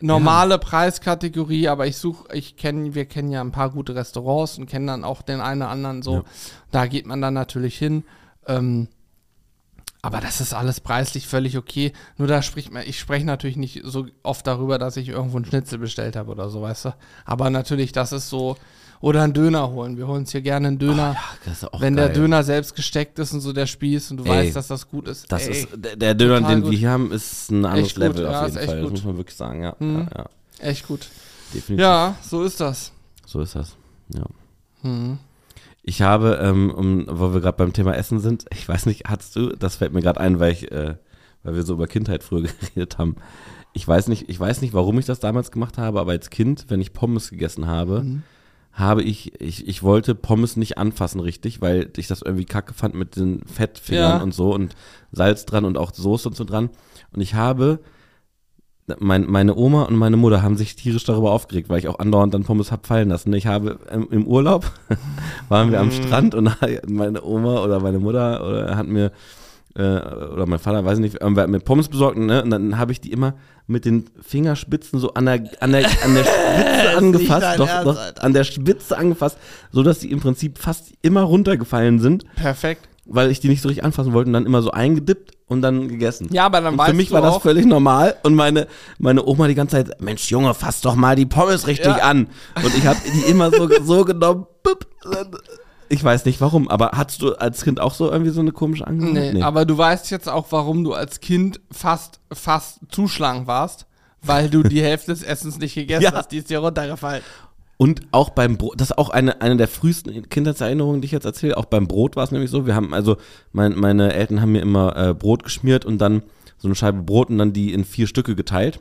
normale Preiskategorie, aber ich suche, ich kenne, wir kennen ja ein paar gute Restaurants und kennen dann auch den einen oder anderen so. Ja. Da geht man dann natürlich hin. Ähm, aber das ist alles preislich völlig okay. Nur da spricht man, ich spreche natürlich nicht so oft darüber, dass ich irgendwo einen Schnitzel bestellt habe oder so, weißt du. Aber natürlich, das ist so. Oder einen Döner holen. Wir holen uns hier gerne einen Döner. Ja, ist auch wenn geil. der Döner selbst gesteckt ist und so der Spieß und du Ey, weißt, dass das gut ist. Das Ey, ist, der, der Döner, den gut. wir hier haben, ist ein anderes Echt gut, Level ja, auf jeden echt Fall. Das gut. muss man wirklich sagen, ja. Mhm. ja, ja. echt gut. Definitiv. Ja, so ist das. So ist das. Ja. Mhm. Ich habe, ähm, um, wo wir gerade beim Thema Essen sind, ich weiß nicht, hattest du, das fällt mir gerade ein, weil ich, äh, weil wir so über Kindheit früher geredet haben. Ich weiß nicht, ich weiß nicht, warum ich das damals gemacht habe, aber als Kind, wenn ich Pommes gegessen habe, Mhm. Habe ich, ich, ich wollte Pommes nicht anfassen richtig, weil ich das irgendwie kacke fand mit den Fettfingern Ja. und so und Salz dran und auch Soße und so dran. Und ich habe, mein, meine Oma und meine Mutter haben sich tierisch darüber aufgeregt, weil ich auch andauernd dann Pommes hab fallen lassen. Ich habe ähm, im Urlaub, waren wir am Mhm. Strand und meine Oma oder meine Mutter oder hat mir äh, oder mein Vater, weiß ich nicht, hat mir Pommes besorgt ne? und dann habe ich die immer mit den Fingerspitzen so an der, an der, an der Spitze angefasst, doch, Ernst, doch, an der Spitze angefasst, so dass die im Prinzip fast immer runtergefallen sind, Perfekt. weil ich die nicht so richtig anfassen wollte und dann immer so eingedippt und dann gegessen. Ja, aber dann Und weißt für mich war das völlig normal und meine, meine Oma die ganze Zeit, Mensch Junge, fass doch mal die Pommes richtig Ja. an. Und ich habe die immer so, so genommen. Ich weiß nicht warum, aber hattest du als Kind auch so irgendwie so eine komische Angelegenheit? Nee, aber du weißt jetzt auch, warum du als Kind fast, fast zu schlank warst, weil du die Hälfte des Essens nicht gegessen Ja. hast. Die ist dir runtergefallen. Und auch beim Brot, das ist auch eine, eine der frühesten Kindheitserinnerungen, die ich jetzt erzähle. Auch beim Brot war es nämlich so. Wir haben, also, mein, meine Eltern haben mir immer äh, Brot geschmiert und dann so eine Scheibe Brot und dann die in vier Stücke geteilt.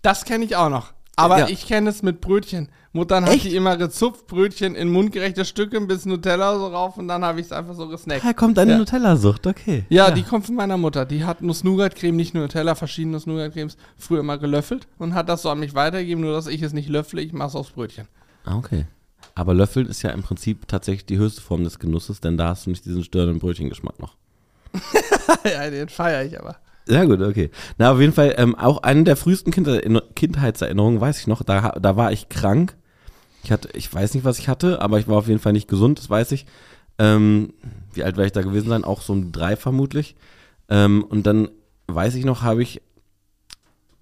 Das kenne ich auch noch. Aber Ja. ich kenne es mit Brötchen. Muttern hat Echt? die immer gezupft, Brötchen in mundgerechte Stücke, ein bisschen Nutella so rauf und dann habe ich es einfach so gesnackt. Daher kommt deine Ja. Nutella-Sucht, okay. Ja, die kommt von meiner Mutter. Die hat Nuss-Nougat-Creme, nicht nur Nutella, verschiedene Nuss-Nougat-Cremes, früher immer gelöffelt und hat das so an mich weitergegeben, nur dass ich es nicht löffle, ich mache es aufs Brötchen. Ah, okay. Aber Löffeln ist ja im Prinzip tatsächlich die höchste Form des Genusses, denn da hast du nicht diesen störenden Brötchengeschmack noch. ja, den feiere ich aber. Ja, gut, okay. Na, auf jeden Fall, ähm, auch eine der frühesten Kindheit Kindheitserinnerungen, weiß ich noch, da, da war ich krank. Ich hatte, ich weiß nicht, was ich hatte, aber ich war auf jeden Fall nicht gesund, das weiß ich. Ähm, wie alt werde ich da gewesen sein? Auch so um drei vermutlich. Ähm, und dann weiß ich noch, habe ich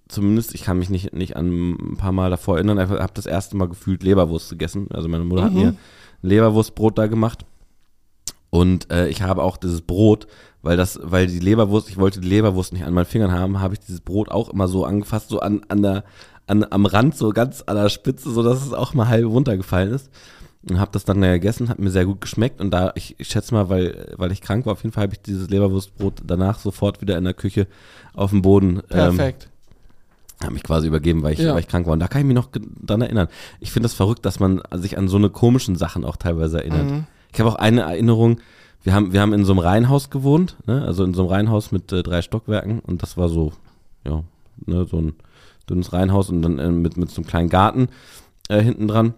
zumindest, ich kann mich nicht, nicht an ein paar Mal davor erinnern, einfach habe das erste Mal gefühlt Leberwurst gegessen. Also meine Mutter hat Mhm. mir ein Leberwurstbrot da gemacht. Und äh, ich habe auch dieses Brot, weil das, weil die Leberwurst, ich wollte die Leberwurst nicht an meinen Fingern haben, habe ich dieses Brot auch immer so angefasst, so an, an der, an, am Rand, so ganz an der Spitze, so dass es auch mal halb runtergefallen ist. Und habe das dann gegessen, hat mir sehr gut geschmeckt. Und da, ich, ich schätze mal, weil, weil ich krank war, auf jeden Fall habe ich dieses Leberwurstbrot danach sofort wieder in der Küche auf dem Boden ähm, Perfekt. habe mich quasi übergeben, weil ich, Ja. weil ich krank war. Und da kann ich mich noch dran erinnern. Ich finde das verrückt, dass man sich an so eine komischen Sachen auch teilweise erinnert. Mhm. Ich habe auch eine Erinnerung, wir haben, wir haben in so einem Reihenhaus gewohnt, ne? also in so einem Reihenhaus mit äh, drei Stockwerken und das war so, ja, ne, so ein dünnes Reihenhaus und dann äh, mit, mit so einem kleinen Garten äh, hinten dran.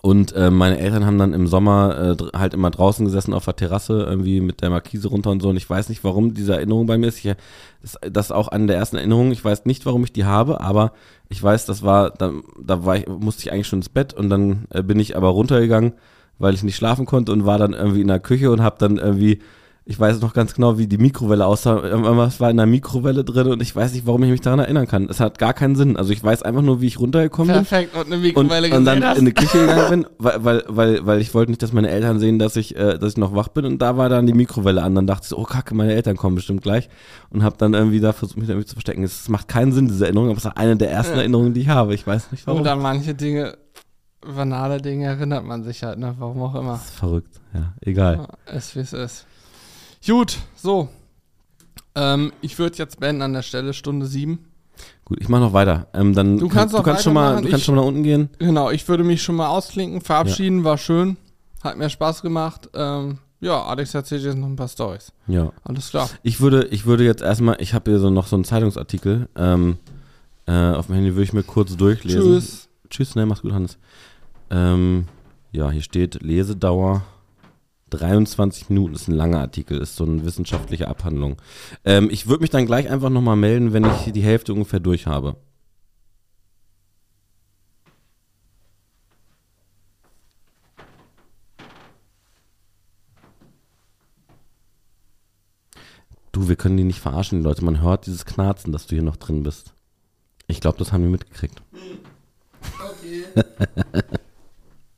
Und äh, meine Eltern haben dann im Sommer äh, halt immer draußen gesessen auf der Terrasse, irgendwie mit der Markise runter und so. Und ich weiß nicht, warum diese Erinnerung bei mir ist. Ich, das, das ist auch eine der ersten Erinnerungen. Ich weiß nicht, warum ich die habe, aber ich weiß, das war, da, da war ich, musste ich eigentlich schon ins Bett und dann äh, bin ich aber runtergegangen, weil ich nicht schlafen konnte und war dann irgendwie in der Küche und habe dann irgendwie, ich weiß noch ganz genau, wie die Mikrowelle aussah. Irgendwas war in der Mikrowelle drin und ich weiß nicht, warum ich mich daran erinnern kann. Es hat gar keinen Sinn. Also ich weiß einfach nur, wie ich runtergekommen bin Perfekt. Und eine und, Mikrowelle und dann gesehen hast. in die Küche gegangen bin, weil, weil, weil, weil ich wollte nicht, dass meine Eltern sehen, dass ich, äh, dass ich noch wach bin und da war dann die Mikrowelle an. Dann dachte ich so, oh kacke, meine Eltern kommen bestimmt gleich und habe dann irgendwie da versucht, mich irgendwie zu verstecken. Es macht keinen Sinn, diese Erinnerung, aber es ist eine der ersten Ja. Erinnerungen, die ich habe. Ich weiß nicht warum. Und an manche Dinge, banale Dinge erinnert man sich halt, ne? Warum auch immer. das ist verrückt, ja, egal. Ja, ist wie es ist. Gut, so. Ähm, ich würde jetzt beenden an der Stelle, Stunde sieben. Gut, ich mache noch weiter. Ähm, dann Du kannst du noch kannst schon mal, du kannst Ich- schon mal nach unten gehen. Genau, ich würde mich schon mal ausklinken, verabschieden, war schön, hat mir Spaß gemacht. Ähm, ja, Alex erzählt jetzt noch ein paar Storys. Ja. Alles klar. Ich würde, ich würde jetzt erstmal, ich habe hier so noch so einen Zeitungsartikel. Ähm, äh, auf dem Handy würde ich mir kurz durchlesen. Tschüss. Tschüss, ne, mach's gut, Hannes. Ähm, ja, hier steht Lesedauer 23 Minuten, ist ein langer Artikel, ist so eine wissenschaftliche Abhandlung. Ähm, ich würde mich dann gleich einfach nochmal melden, wenn ich die Hälfte ungefähr durch habe. Du, wir können die nicht verarschen, die Leute. Man hört dieses Knarzen, dass du hier noch drin bist. Ich glaube, das haben wir mitgekriegt. Okay.